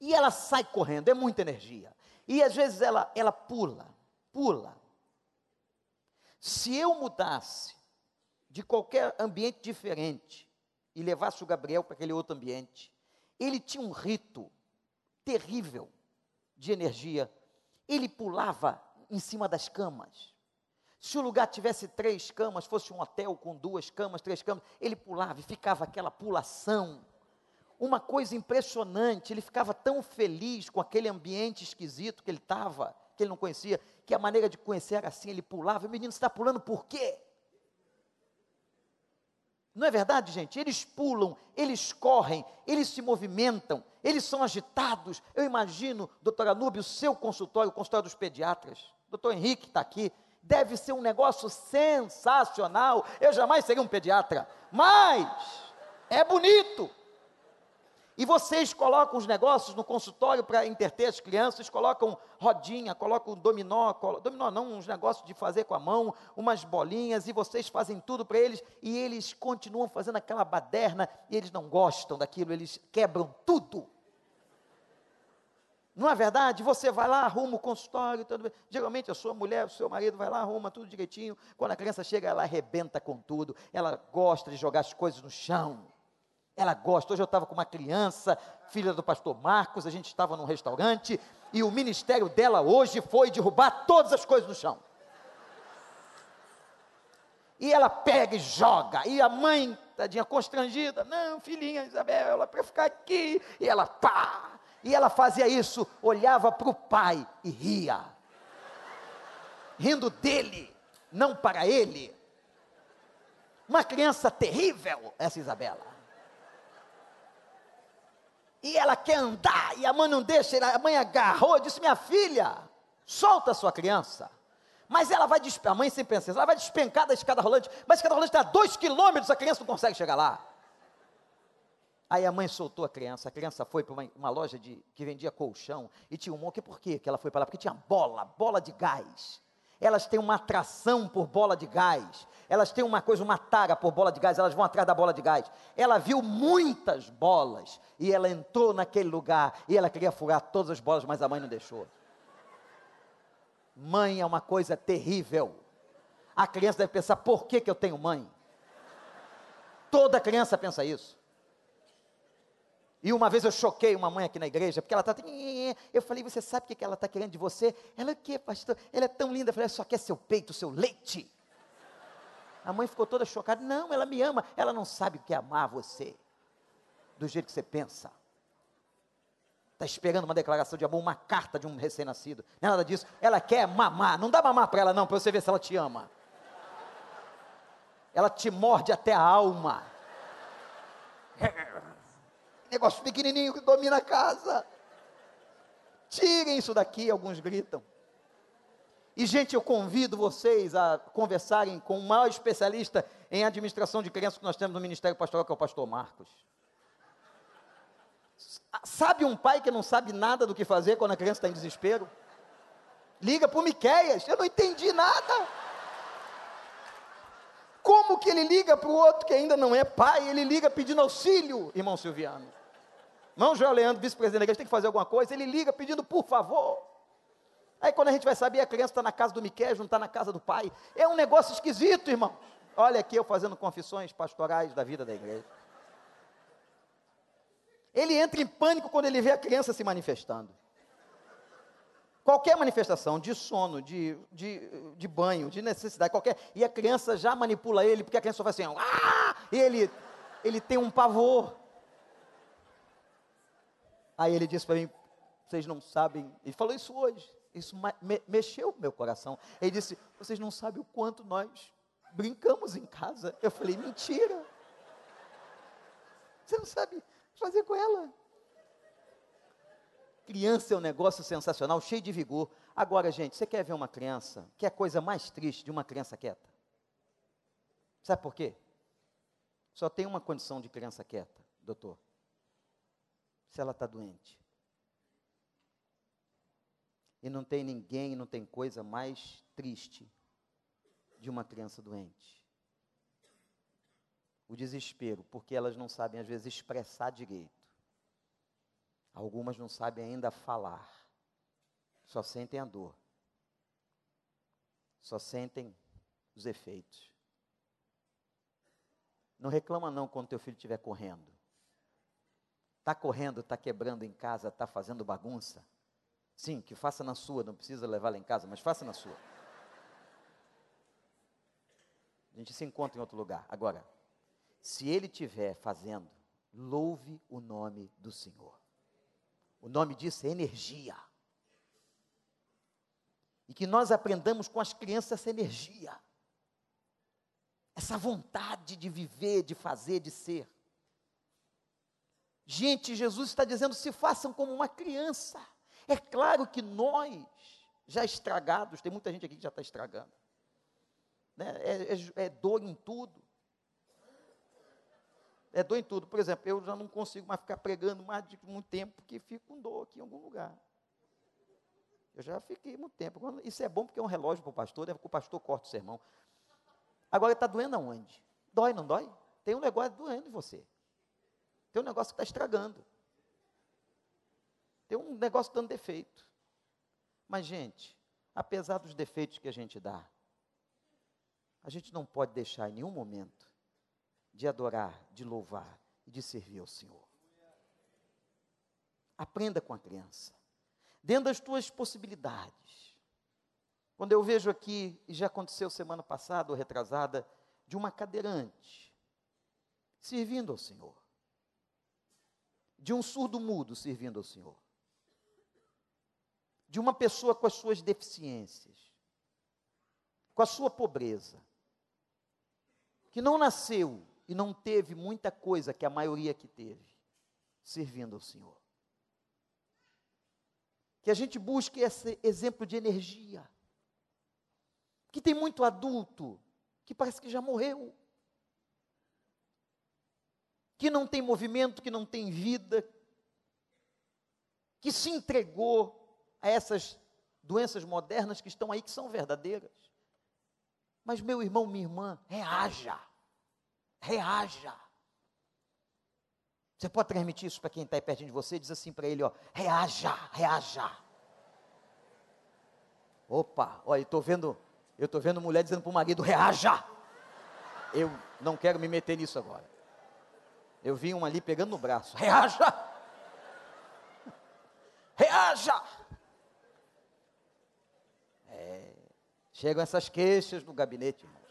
E ela sai correndo, é muita energia. E às vezes ela, ela pula, pula. Se eu mudasse de qualquer ambiente diferente e levasse o Gabriel para aquele outro ambiente, ele tinha um rito terrível de energia. Ele pulava em cima das camas. Se o lugar tivesse três camas, fosse um hotel com duas camas, três camas, ele pulava e ficava aquela pulação. Uma coisa impressionante, ele ficava tão feliz com aquele ambiente esquisito que ele estava, que ele não conhecia, que a maneira de conhecer era assim, ele pulava. O menino está pulando por quê? Não é verdade, gente? Eles pulam, eles correm, eles se movimentam, eles são agitados. Eu imagino, doutora Anúbio, o seu consultório, o consultório dos pediatras. Doutor Henrique está aqui. Deve ser um negócio sensacional. Eu jamais seria um pediatra, mas é bonito. E vocês colocam os negócios no consultório para interter as crianças, colocam rodinha, colocam dominó, colo, dominó não, uns negócios de fazer com a mão, umas bolinhas, e vocês fazem tudo para eles, e eles continuam fazendo aquela baderna, e eles não gostam daquilo, eles quebram tudo. Não é verdade? Você vai lá, arruma o consultório, tudo, geralmente a sua mulher, o seu marido vai lá, arruma tudo direitinho, quando a criança chega, ela arrebenta com tudo, ela gosta de jogar as coisas no chão, ela gosta. Hoje eu estava com uma criança, filha do pastor Marcos, a gente estava num restaurante e o ministério dela hoje foi derrubar todas as coisas no chão. E ela pega e joga, e a mãe, tadinha, constrangida, não, filhinha Isabel, ela para ficar aqui, e ela pá, e ela fazia isso, olhava para o pai e ria, rindo dele, não para ele. Uma criança terrível, essa Isabela. E ela quer andar, e a mãe não deixa, a mãe agarrou, disse: Minha filha, solta a sua criança. Mas ela vai despencar, a mãe sem pensar, ela vai despencar da escada rolante, mas a escada rolante está a dois quilômetros, a criança não consegue chegar lá. Aí a mãe soltou a criança, a criança foi para uma, uma, loja de, que vendia colchão, e tinha um monte, por quê que ela foi para lá? Porque tinha bola, bola de gás. Elas têm uma atração por bola de gás elas têm uma coisa, uma tara por bola de gás, elas vão atrás da bola de gás. Ela viu muitas bolas e ela entrou naquele lugar e ela queria furar todas as bolas, mas a mãe não deixou. Mãe é uma coisa terrível. A criança deve pensar: por que, que eu tenho mãe? Toda criança pensa isso. E uma vez eu choquei uma mãe aqui na igreja, porque ela está. Eu falei, você sabe o que ela está querendo de você? Ela, o que, pastor? Ela é tão linda. Eu falei, só quer seu peito, seu leite. A mãe ficou toda chocada. Não, ela me ama. Ela não sabe o que é amar você, do jeito que você pensa. Está esperando uma declaração de amor, uma carta de um recém-nascido. Não é nada disso. Ela quer mamar. Não dá mamar para ela, não, para você ver se ela te ama. Ela te morde até a alma. Negócio pequenininho que domina a casa. Tirem isso daqui, alguns gritam. E, gente, eu convido vocês a conversarem com o maior especialista em administração de crianças que nós temos no Ministério Pastoral, que é o pastor Marcos. Sabe um pai que não sabe nada do que fazer quando a criança está em desespero? Liga para o Miquéias, eu não entendi nada. Como que ele liga para o outro que ainda não é pai? Ele liga pedindo auxílio, irmão Silviano. Irmão João Leandro, vice-presidente da igreja, tem que fazer alguma coisa. Ele liga pedindo por favor. Aí quando a gente vai saber, a criança está na casa do Miquel, não está na casa do pai. É um negócio esquisito, irmão. Olha aqui eu fazendo confissões pastorais da vida da igreja. Ele entra em pânico quando ele vê a criança se manifestando. Qualquer manifestação de sono, de, de, de banho, de necessidade, qualquer. E a criança já manipula ele, porque a criança só faz assim, ah! e ele, ele tem um pavor. Aí ele disse para mim: vocês não sabem. Ele falou isso hoje. Isso me, mexeu meu coração. Ele disse: vocês não sabem o quanto nós brincamos em casa. Eu falei: mentira. Você não sabe fazer com ela. Criança é um negócio sensacional, cheio de vigor. Agora, gente, você quer ver uma criança? Que é a coisa mais triste de uma criança quieta? Sabe por quê? Só tem uma condição de criança quieta, doutor. Se ela está doente. E não tem ninguém, não tem coisa mais triste de uma criança doente o desespero, porque elas não sabem, às vezes, expressar direito. Algumas não sabem ainda falar, só sentem a dor, só sentem os efeitos. Não reclama não quando teu filho estiver correndo. Está correndo, está quebrando em casa, está fazendo bagunça. Sim, que faça na sua, não precisa levar lá em casa, mas faça na sua. A gente se encontra em outro lugar. Agora, se ele estiver fazendo, louve o nome do Senhor. O nome disso é energia. E que nós aprendamos com as crianças essa energia, essa vontade de viver, de fazer, de ser. Gente, Jesus está dizendo: se façam como uma criança. É claro que nós, já estragados, tem muita gente aqui que já está estragando, né? é, é, é dor em tudo é dor em tudo. Por exemplo, eu já não consigo mais ficar pregando mais de muito tempo, porque fico com dor aqui em algum lugar. Eu já fiquei muito tempo. Isso é bom porque é um relógio para o pastor, é porque o pastor corta o sermão. Agora está doendo aonde? Dói, não dói? Tem um negócio doendo em você. Tem um negócio que está estragando. Tem um negócio dando defeito. Mas, gente, apesar dos defeitos que a gente dá, a gente não pode deixar em nenhum momento de adorar, de louvar e de servir ao Senhor. Aprenda com a criança, dentro das tuas possibilidades. Quando eu vejo aqui, e já aconteceu semana passada ou retrasada, de uma cadeirante servindo ao Senhor, de um surdo mudo servindo ao Senhor, de uma pessoa com as suas deficiências, com a sua pobreza, que não nasceu e não teve muita coisa que a maioria que teve, servindo ao Senhor. Que a gente busque esse exemplo de energia. Que tem muito adulto que parece que já morreu. Que não tem movimento, que não tem vida, que se entregou a essas doenças modernas que estão aí, que são verdadeiras. Mas, meu irmão, minha irmã, reaja reaja. Você pode transmitir isso para quem está aí pertinho de você? Diz assim para ele, ó, reaja, reaja. Opa, olha, eu estou vendo, eu estou vendo mulher dizendo para o marido, reaja. Eu não quero me meter nisso agora. Eu vi uma ali pegando no braço, reaja. reaja. É, chegam essas queixas no gabinete, irmãos.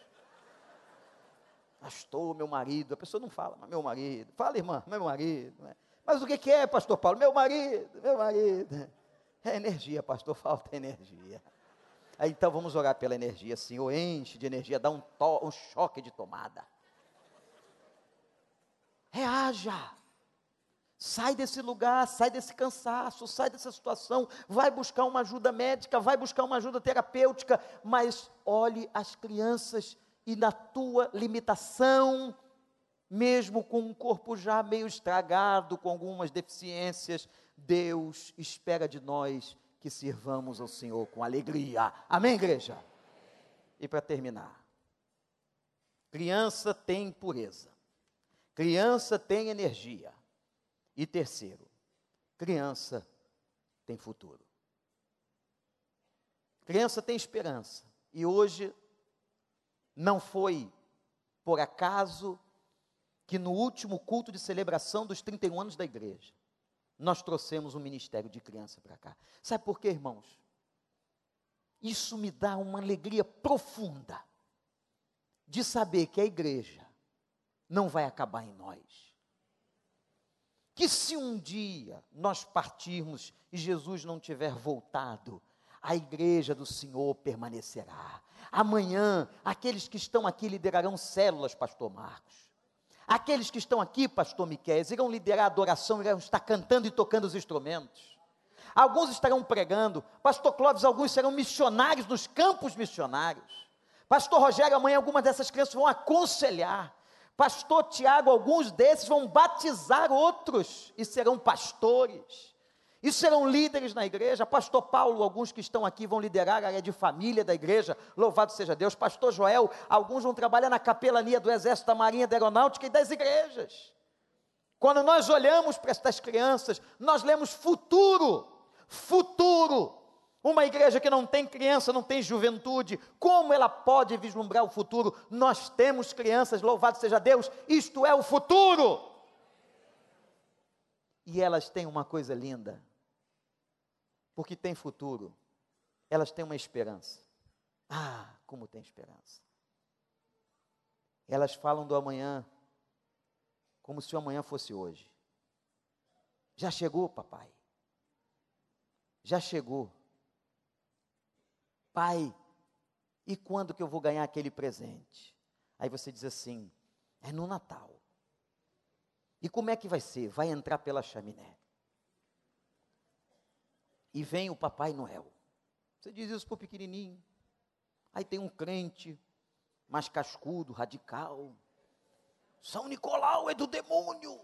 Pastor, meu marido, a pessoa não fala, mas meu marido. Fala, irmã, meu marido. Né? Mas o que, que é, pastor Paulo? Meu marido, meu marido. É energia, pastor, falta energia. Aí, então vamos orar pela energia, Senhor, enche de energia, dá um, to, um choque de tomada. Reaja. Sai desse lugar, sai desse cansaço, sai dessa situação, vai buscar uma ajuda médica, vai buscar uma ajuda terapêutica, mas olhe as crianças e na tua limitação, mesmo com um corpo já meio estragado, com algumas deficiências, Deus espera de nós que sirvamos ao Senhor com alegria. Amém, igreja? E para terminar, criança tem pureza, criança tem energia. E terceiro, criança tem futuro. Criança tem esperança. E hoje não foi por acaso que no último culto de celebração dos 31 anos da igreja, nós trouxemos um ministério de criança para cá. Sabe por quê, irmãos? Isso me dá uma alegria profunda de saber que a igreja não vai acabar em nós. Que se um dia nós partirmos e Jesus não tiver voltado, a igreja do Senhor permanecerá. Amanhã, aqueles que estão aqui liderarão células, pastor Marcos. Aqueles que estão aqui, pastor Miquel, irão liderar a adoração, irão estar cantando e tocando os instrumentos. Alguns estarão pregando. Pastor Clóvis, alguns serão missionários nos campos missionários. Pastor Rogério, amanhã algumas dessas crianças vão aconselhar. Pastor Tiago, alguns desses vão batizar outros e serão pastores. E serão líderes na igreja. Pastor Paulo, alguns que estão aqui vão liderar a área de família da igreja. Louvado seja Deus. Pastor Joel, alguns vão trabalhar na capelania do Exército da Marinha da Aeronáutica e das igrejas. Quando nós olhamos para estas crianças, nós lemos futuro. Futuro. Uma igreja que não tem criança, não tem juventude, como ela pode vislumbrar o futuro? Nós temos crianças, louvado seja Deus, isto é o futuro. E elas têm uma coisa linda porque tem futuro, elas têm uma esperança. Ah, como tem esperança. Elas falam do amanhã como se o amanhã fosse hoje. Já chegou, papai. Já chegou. Pai, e quando que eu vou ganhar aquele presente? Aí você diz assim: é no Natal. E como é que vai ser? Vai entrar pela chaminé e vem o Papai Noel. Você diz isso para o pequenininho. Aí tem um crente, mais cascudo, radical. São Nicolau é do demônio.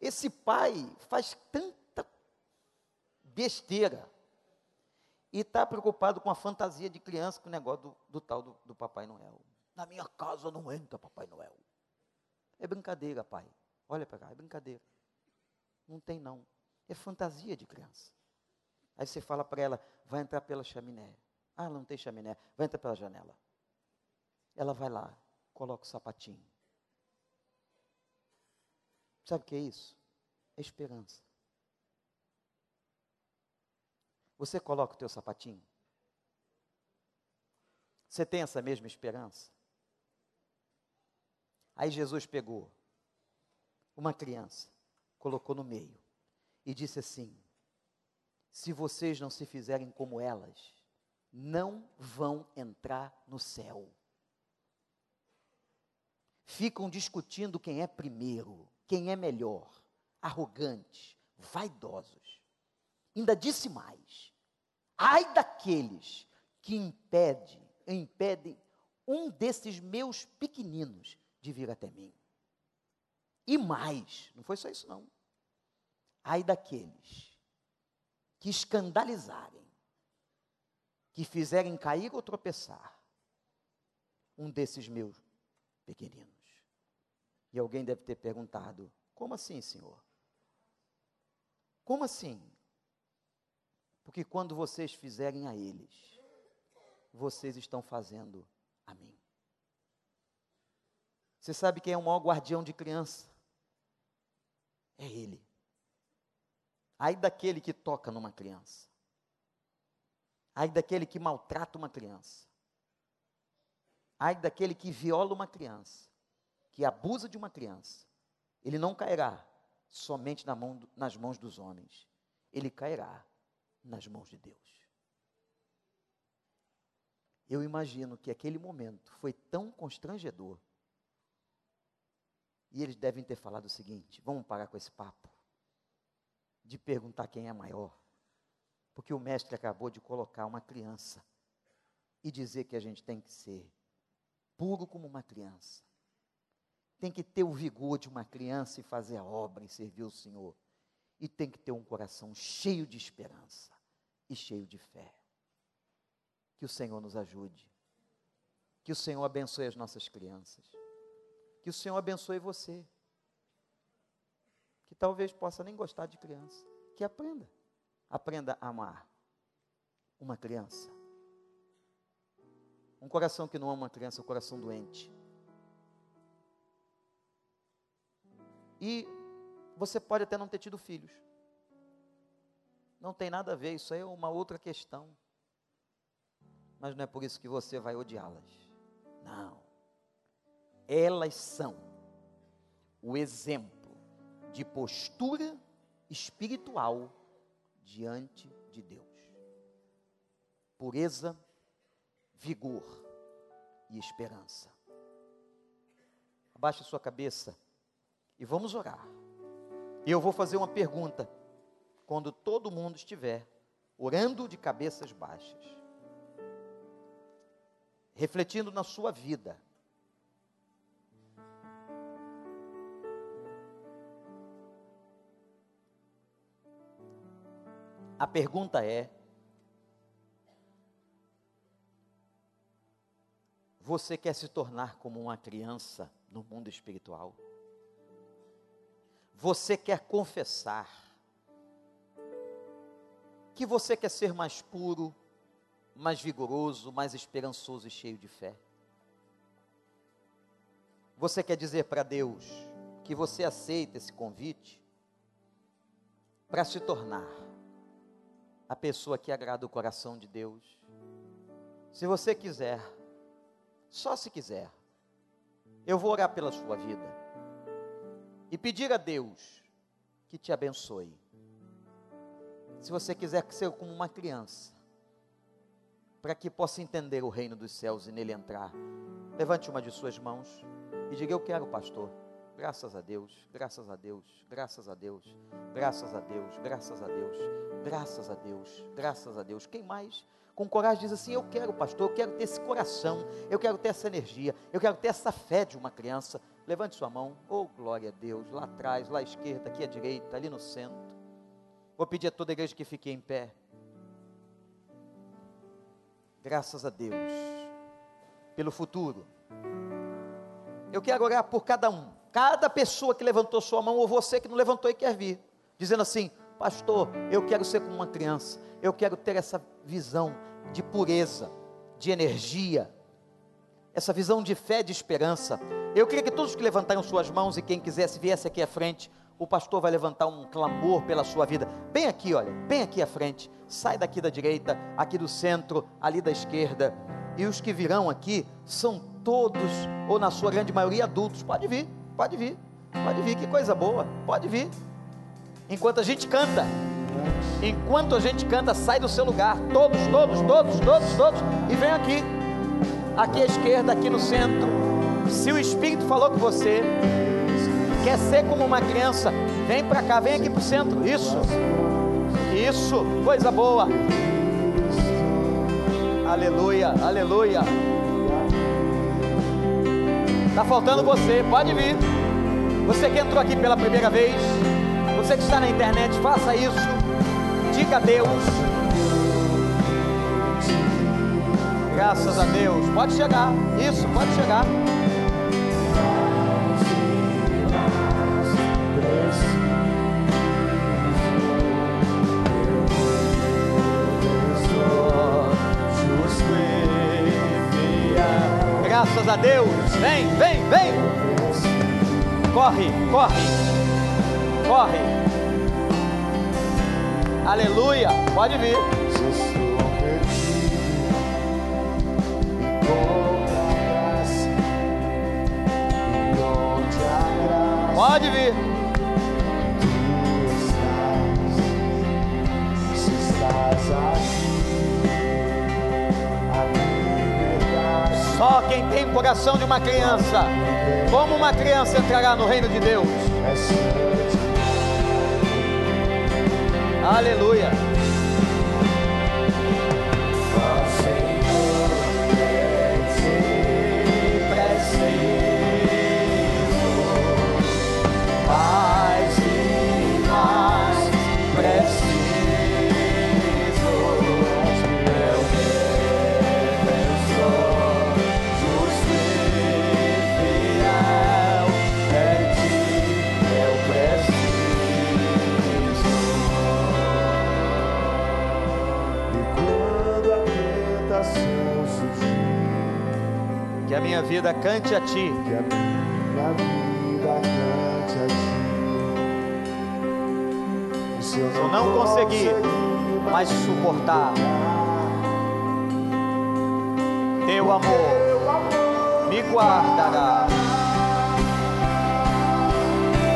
Esse pai faz tanta besteira e está preocupado com a fantasia de criança, com o negócio do, do tal do, do Papai Noel. Na minha casa não entra Papai Noel. É brincadeira, pai. Olha para cá, é brincadeira. Não tem não. É fantasia de criança. Aí você fala para ela, vai entrar pela chaminé. Ah, não tem chaminé, vai entrar pela janela. Ela vai lá, coloca o sapatinho. Sabe o que é isso? É esperança. Você coloca o teu sapatinho? Você tem essa mesma esperança? Aí Jesus pegou uma criança, colocou no meio e disse assim: Se vocês não se fizerem como elas, não vão entrar no céu. Ficam discutindo quem é primeiro, quem é melhor, arrogantes, vaidosos. Ainda disse mais: ai daqueles que impede, impedem um desses meus pequeninos de vir até mim. E mais, não foi só isso não. Ai daqueles que escandalizarem, que fizerem cair ou tropeçar um desses meus pequeninos. E alguém deve ter perguntado: como assim, Senhor? Como assim? Porque quando vocês fizerem a eles, vocês estão fazendo a mim. Você sabe quem é o maior guardião de criança? É Ele. Ai daquele que toca numa criança. Ai daquele que maltrata uma criança. Ai daquele que viola uma criança, que abusa de uma criança. Ele não cairá somente na mão, nas mãos dos homens, ele cairá nas mãos de Deus. Eu imagino que aquele momento foi tão constrangedor. E eles devem ter falado o seguinte: vamos parar com esse papo de perguntar quem é maior. Porque o mestre acabou de colocar uma criança e dizer que a gente tem que ser puro como uma criança. Tem que ter o vigor de uma criança e fazer a obra e servir o Senhor. E tem que ter um coração cheio de esperança e cheio de fé. Que o Senhor nos ajude. Que o Senhor abençoe as nossas crianças. Que o Senhor abençoe você. Que talvez possa nem gostar de criança. Que aprenda. Aprenda a amar uma criança. Um coração que não ama uma criança é um coração doente. E você pode até não ter tido filhos. Não tem nada a ver, isso aí é uma outra questão mas não é por isso que você vai odiá-las. Não. Elas são o exemplo de postura espiritual diante de Deus. Pureza, vigor e esperança. Abaixe sua cabeça e vamos orar. E eu vou fazer uma pergunta quando todo mundo estiver orando de cabeças baixas refletindo na sua vida. A pergunta é: você quer se tornar como uma criança no mundo espiritual? Você quer confessar que você quer ser mais puro, mais vigoroso, mais esperançoso e cheio de fé. Você quer dizer para Deus que você aceita esse convite para se tornar a pessoa que agrada o coração de Deus? Se você quiser, só se quiser, eu vou orar pela sua vida e pedir a Deus que te abençoe. Se você quiser ser como uma criança, para que possa entender o reino dos céus e nele entrar. Levante uma de suas mãos e diga: Eu quero, pastor. Graças a Deus, graças a Deus, graças a Deus, graças a Deus, graças a Deus, graças a Deus, graças a Deus. Quem mais? Com coragem diz assim: Eu quero, pastor, eu quero ter esse coração, eu quero ter essa energia, eu quero ter essa fé de uma criança. Levante sua mão, oh glória a Deus, lá atrás, lá à esquerda, aqui à direita, ali no centro. Vou pedir a toda a igreja que fique em pé. Graças a Deus pelo futuro. Eu quero orar por cada um, cada pessoa que levantou sua mão, ou você que não levantou e quer vir, dizendo assim: Pastor, eu quero ser como uma criança, eu quero ter essa visão de pureza, de energia, essa visão de fé, de esperança. Eu queria que todos que levantaram suas mãos e quem quisesse viesse aqui à frente, o pastor vai levantar um clamor pela sua vida. Bem aqui, olha, bem aqui à frente. Sai daqui da direita, aqui do centro, ali da esquerda. E os que virão aqui são todos, ou na sua grande maioria, adultos. Pode vir, pode vir, pode vir, que coisa boa, pode vir. Enquanto a gente canta, enquanto a gente canta, sai do seu lugar. Todos, todos, todos, todos, todos. E vem aqui, aqui à esquerda, aqui no centro. Se o Espírito falou com você, Quer ser como uma criança? Vem para cá, vem aqui para o centro. Isso, isso, coisa boa. Aleluia, aleluia. Está faltando você, pode vir. Você que entrou aqui pela primeira vez, você que está na internet, faça isso. Diga a Deus. Graças a Deus. Pode chegar. Isso, pode chegar. Graças a Deus. Vem, vem, vem. Corre, corre. Corre. Aleluia. Pode vir. Pode vir. Só quem tem o coração de uma criança, como uma criança entrará no reino de Deus. Aleluia. Vida cante a ti. que a minha vida cante a ti. Se eu não conseguir mais suportar, Teu amor me guardará.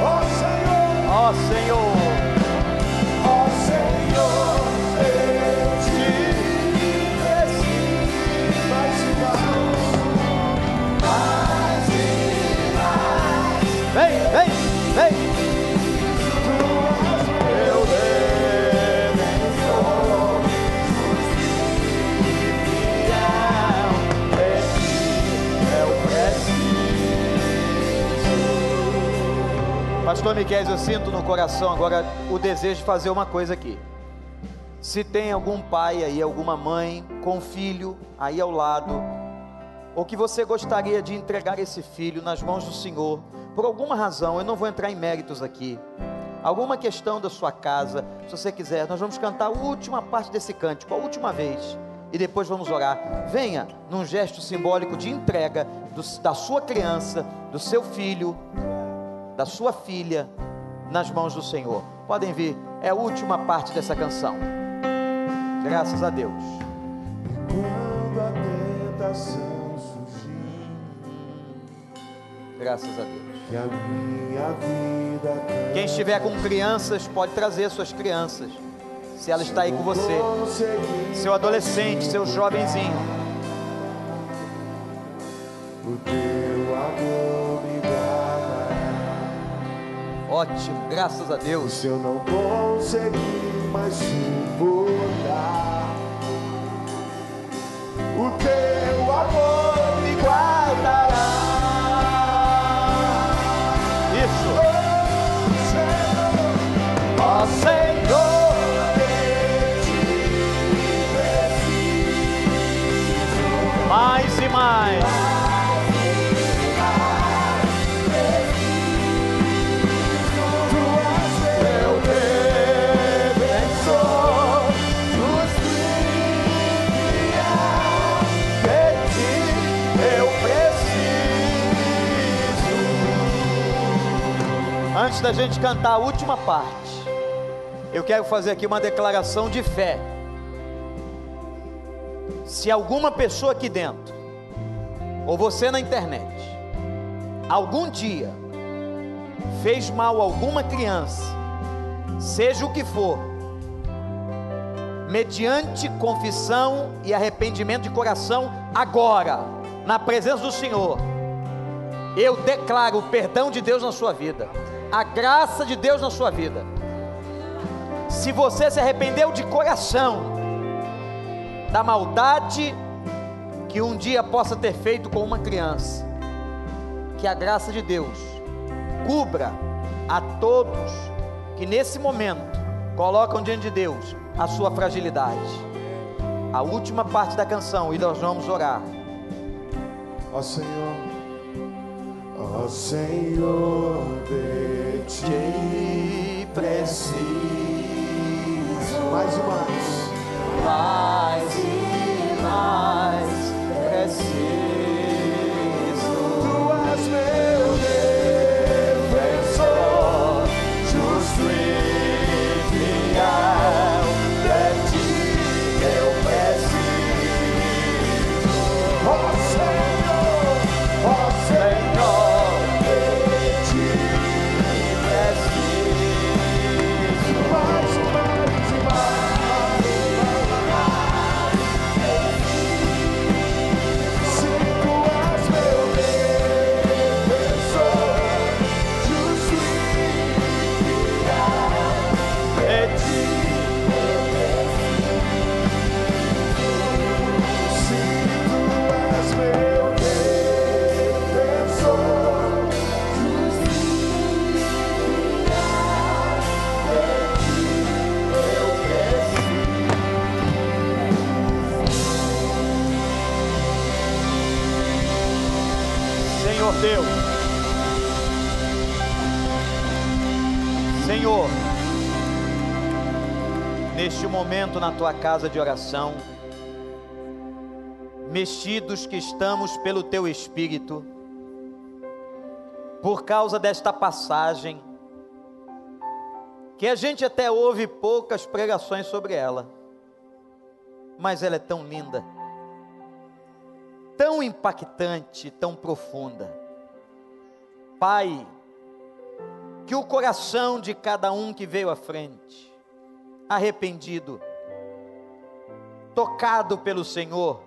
Ó Senhor, Ó Senhor, Pastor Miquel, eu sinto no coração agora o desejo de fazer uma coisa aqui. Se tem algum pai aí, alguma mãe com filho aí ao lado, ou que você gostaria de entregar esse filho nas mãos do Senhor, por alguma razão, eu não vou entrar em méritos aqui, alguma questão da sua casa, se você quiser, nós vamos cantar a última parte desse cântico, a última vez, e depois vamos orar. Venha num gesto simbólico de entrega do- da sua criança, do seu filho, da sua filha nas mãos do Senhor. Podem vir, é a última parte dessa canção. Graças a Deus. Quando a tentação surgir, Graças a Deus. que a minha vida Quem estiver com crianças, pode trazer suas crianças. Se ela está aí com você, seu adolescente, seu jovenzinho. o Ótimo, graças a Deus. se eu não conseguir mais suportar, o teu amor me guardará. Isso. Ó Senhor, eu te preciso. Mais e mais. Antes da gente cantar a última parte, eu quero fazer aqui uma declaração de fé. Se alguma pessoa aqui dentro, ou você na internet, algum dia fez mal a alguma criança, seja o que for, mediante confissão e arrependimento de coração, agora, na presença do Senhor, eu declaro o perdão de Deus na sua vida, a graça de Deus na sua vida. Se você se arrependeu de coração da maldade que um dia possa ter feito com uma criança, que a graça de Deus cubra a todos que nesse momento colocam diante de Deus a sua fragilidade. A última parte da canção e nós vamos orar. Ó Senhor, Senhor, de ti preciso. Mais e mais. mais e mais preciso. Deus. Senhor, neste momento na tua casa de oração, mexidos que estamos pelo teu Espírito, por causa desta passagem, que a gente até ouve poucas pregações sobre ela, mas ela é tão linda, tão impactante, tão profunda. Pai, que o coração de cada um que veio à frente, arrependido, tocado pelo Senhor,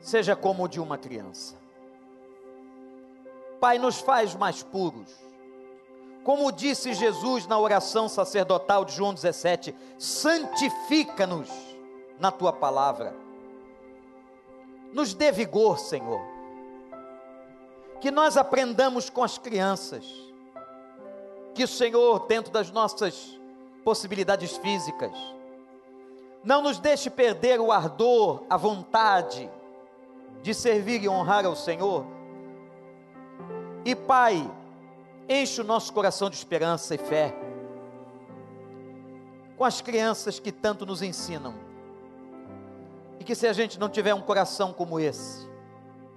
seja como o de uma criança. Pai, nos faz mais puros como disse Jesus na oração sacerdotal de João 17: santifica-nos na tua palavra. Nos dê vigor, Senhor. Que nós aprendamos com as crianças. Que o Senhor, dentro das nossas possibilidades físicas, não nos deixe perder o ardor, a vontade de servir e honrar ao Senhor. E Pai, Enche o nosso coração de esperança e fé. Com as crianças que tanto nos ensinam. E que se a gente não tiver um coração como esse,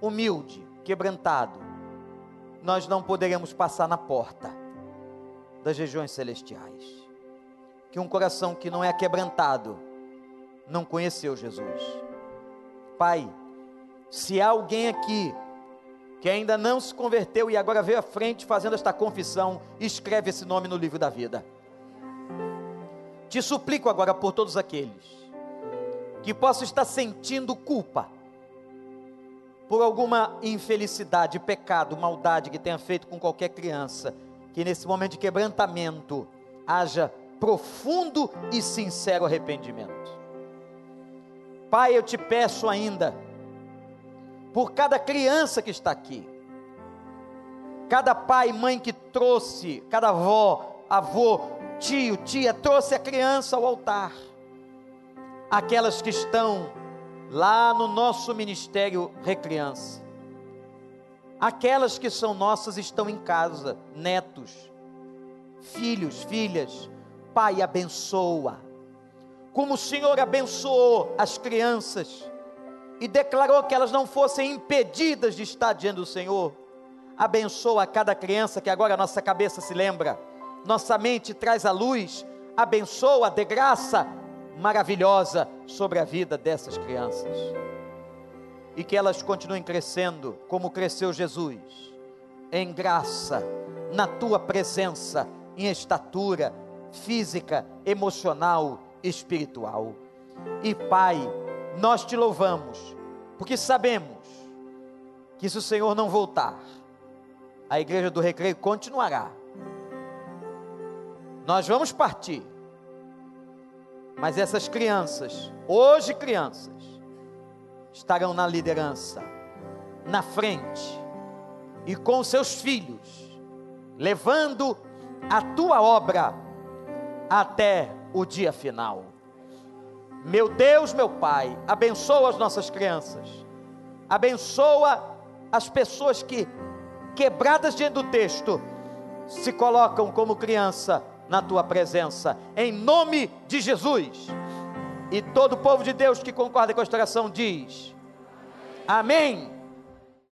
humilde, quebrantado, nós não poderemos passar na porta das regiões celestiais. Que um coração que não é quebrantado não conheceu Jesus. Pai, se há alguém aqui que ainda não se converteu e agora veio à frente fazendo esta confissão, escreve esse nome no livro da vida. Te suplico agora por todos aqueles que possam estar sentindo culpa por alguma infelicidade, pecado, maldade que tenha feito com qualquer criança, que nesse momento de quebrantamento haja profundo e sincero arrependimento. Pai, eu te peço ainda, por cada criança que está aqui, cada pai e mãe que trouxe, cada avó, avô, tio, tia, trouxe a criança ao altar, aquelas que estão lá no nosso ministério Recriança, aquelas que são nossas estão em casa, netos, filhos, filhas, Pai, abençoa, como o Senhor abençoou as crianças, e declarou que elas não fossem impedidas de estar diante do Senhor. Abençoa cada criança que agora nossa cabeça se lembra, nossa mente traz a luz, abençoa de graça maravilhosa sobre a vida dessas crianças. E que elas continuem crescendo como cresceu Jesus, em graça, na tua presença, em estatura física, emocional, espiritual. E Pai, nós te louvamos, porque sabemos que se o Senhor não voltar, a igreja do recreio continuará. Nós vamos partir, mas essas crianças, hoje crianças, estarão na liderança, na frente, e com seus filhos, levando a tua obra até o dia final. Meu Deus, meu Pai, abençoa as nossas crianças, abençoa as pessoas que, quebradas diante do texto, se colocam como criança na tua presença, em nome de Jesus. E todo o povo de Deus que concorda com a oração diz: Amém.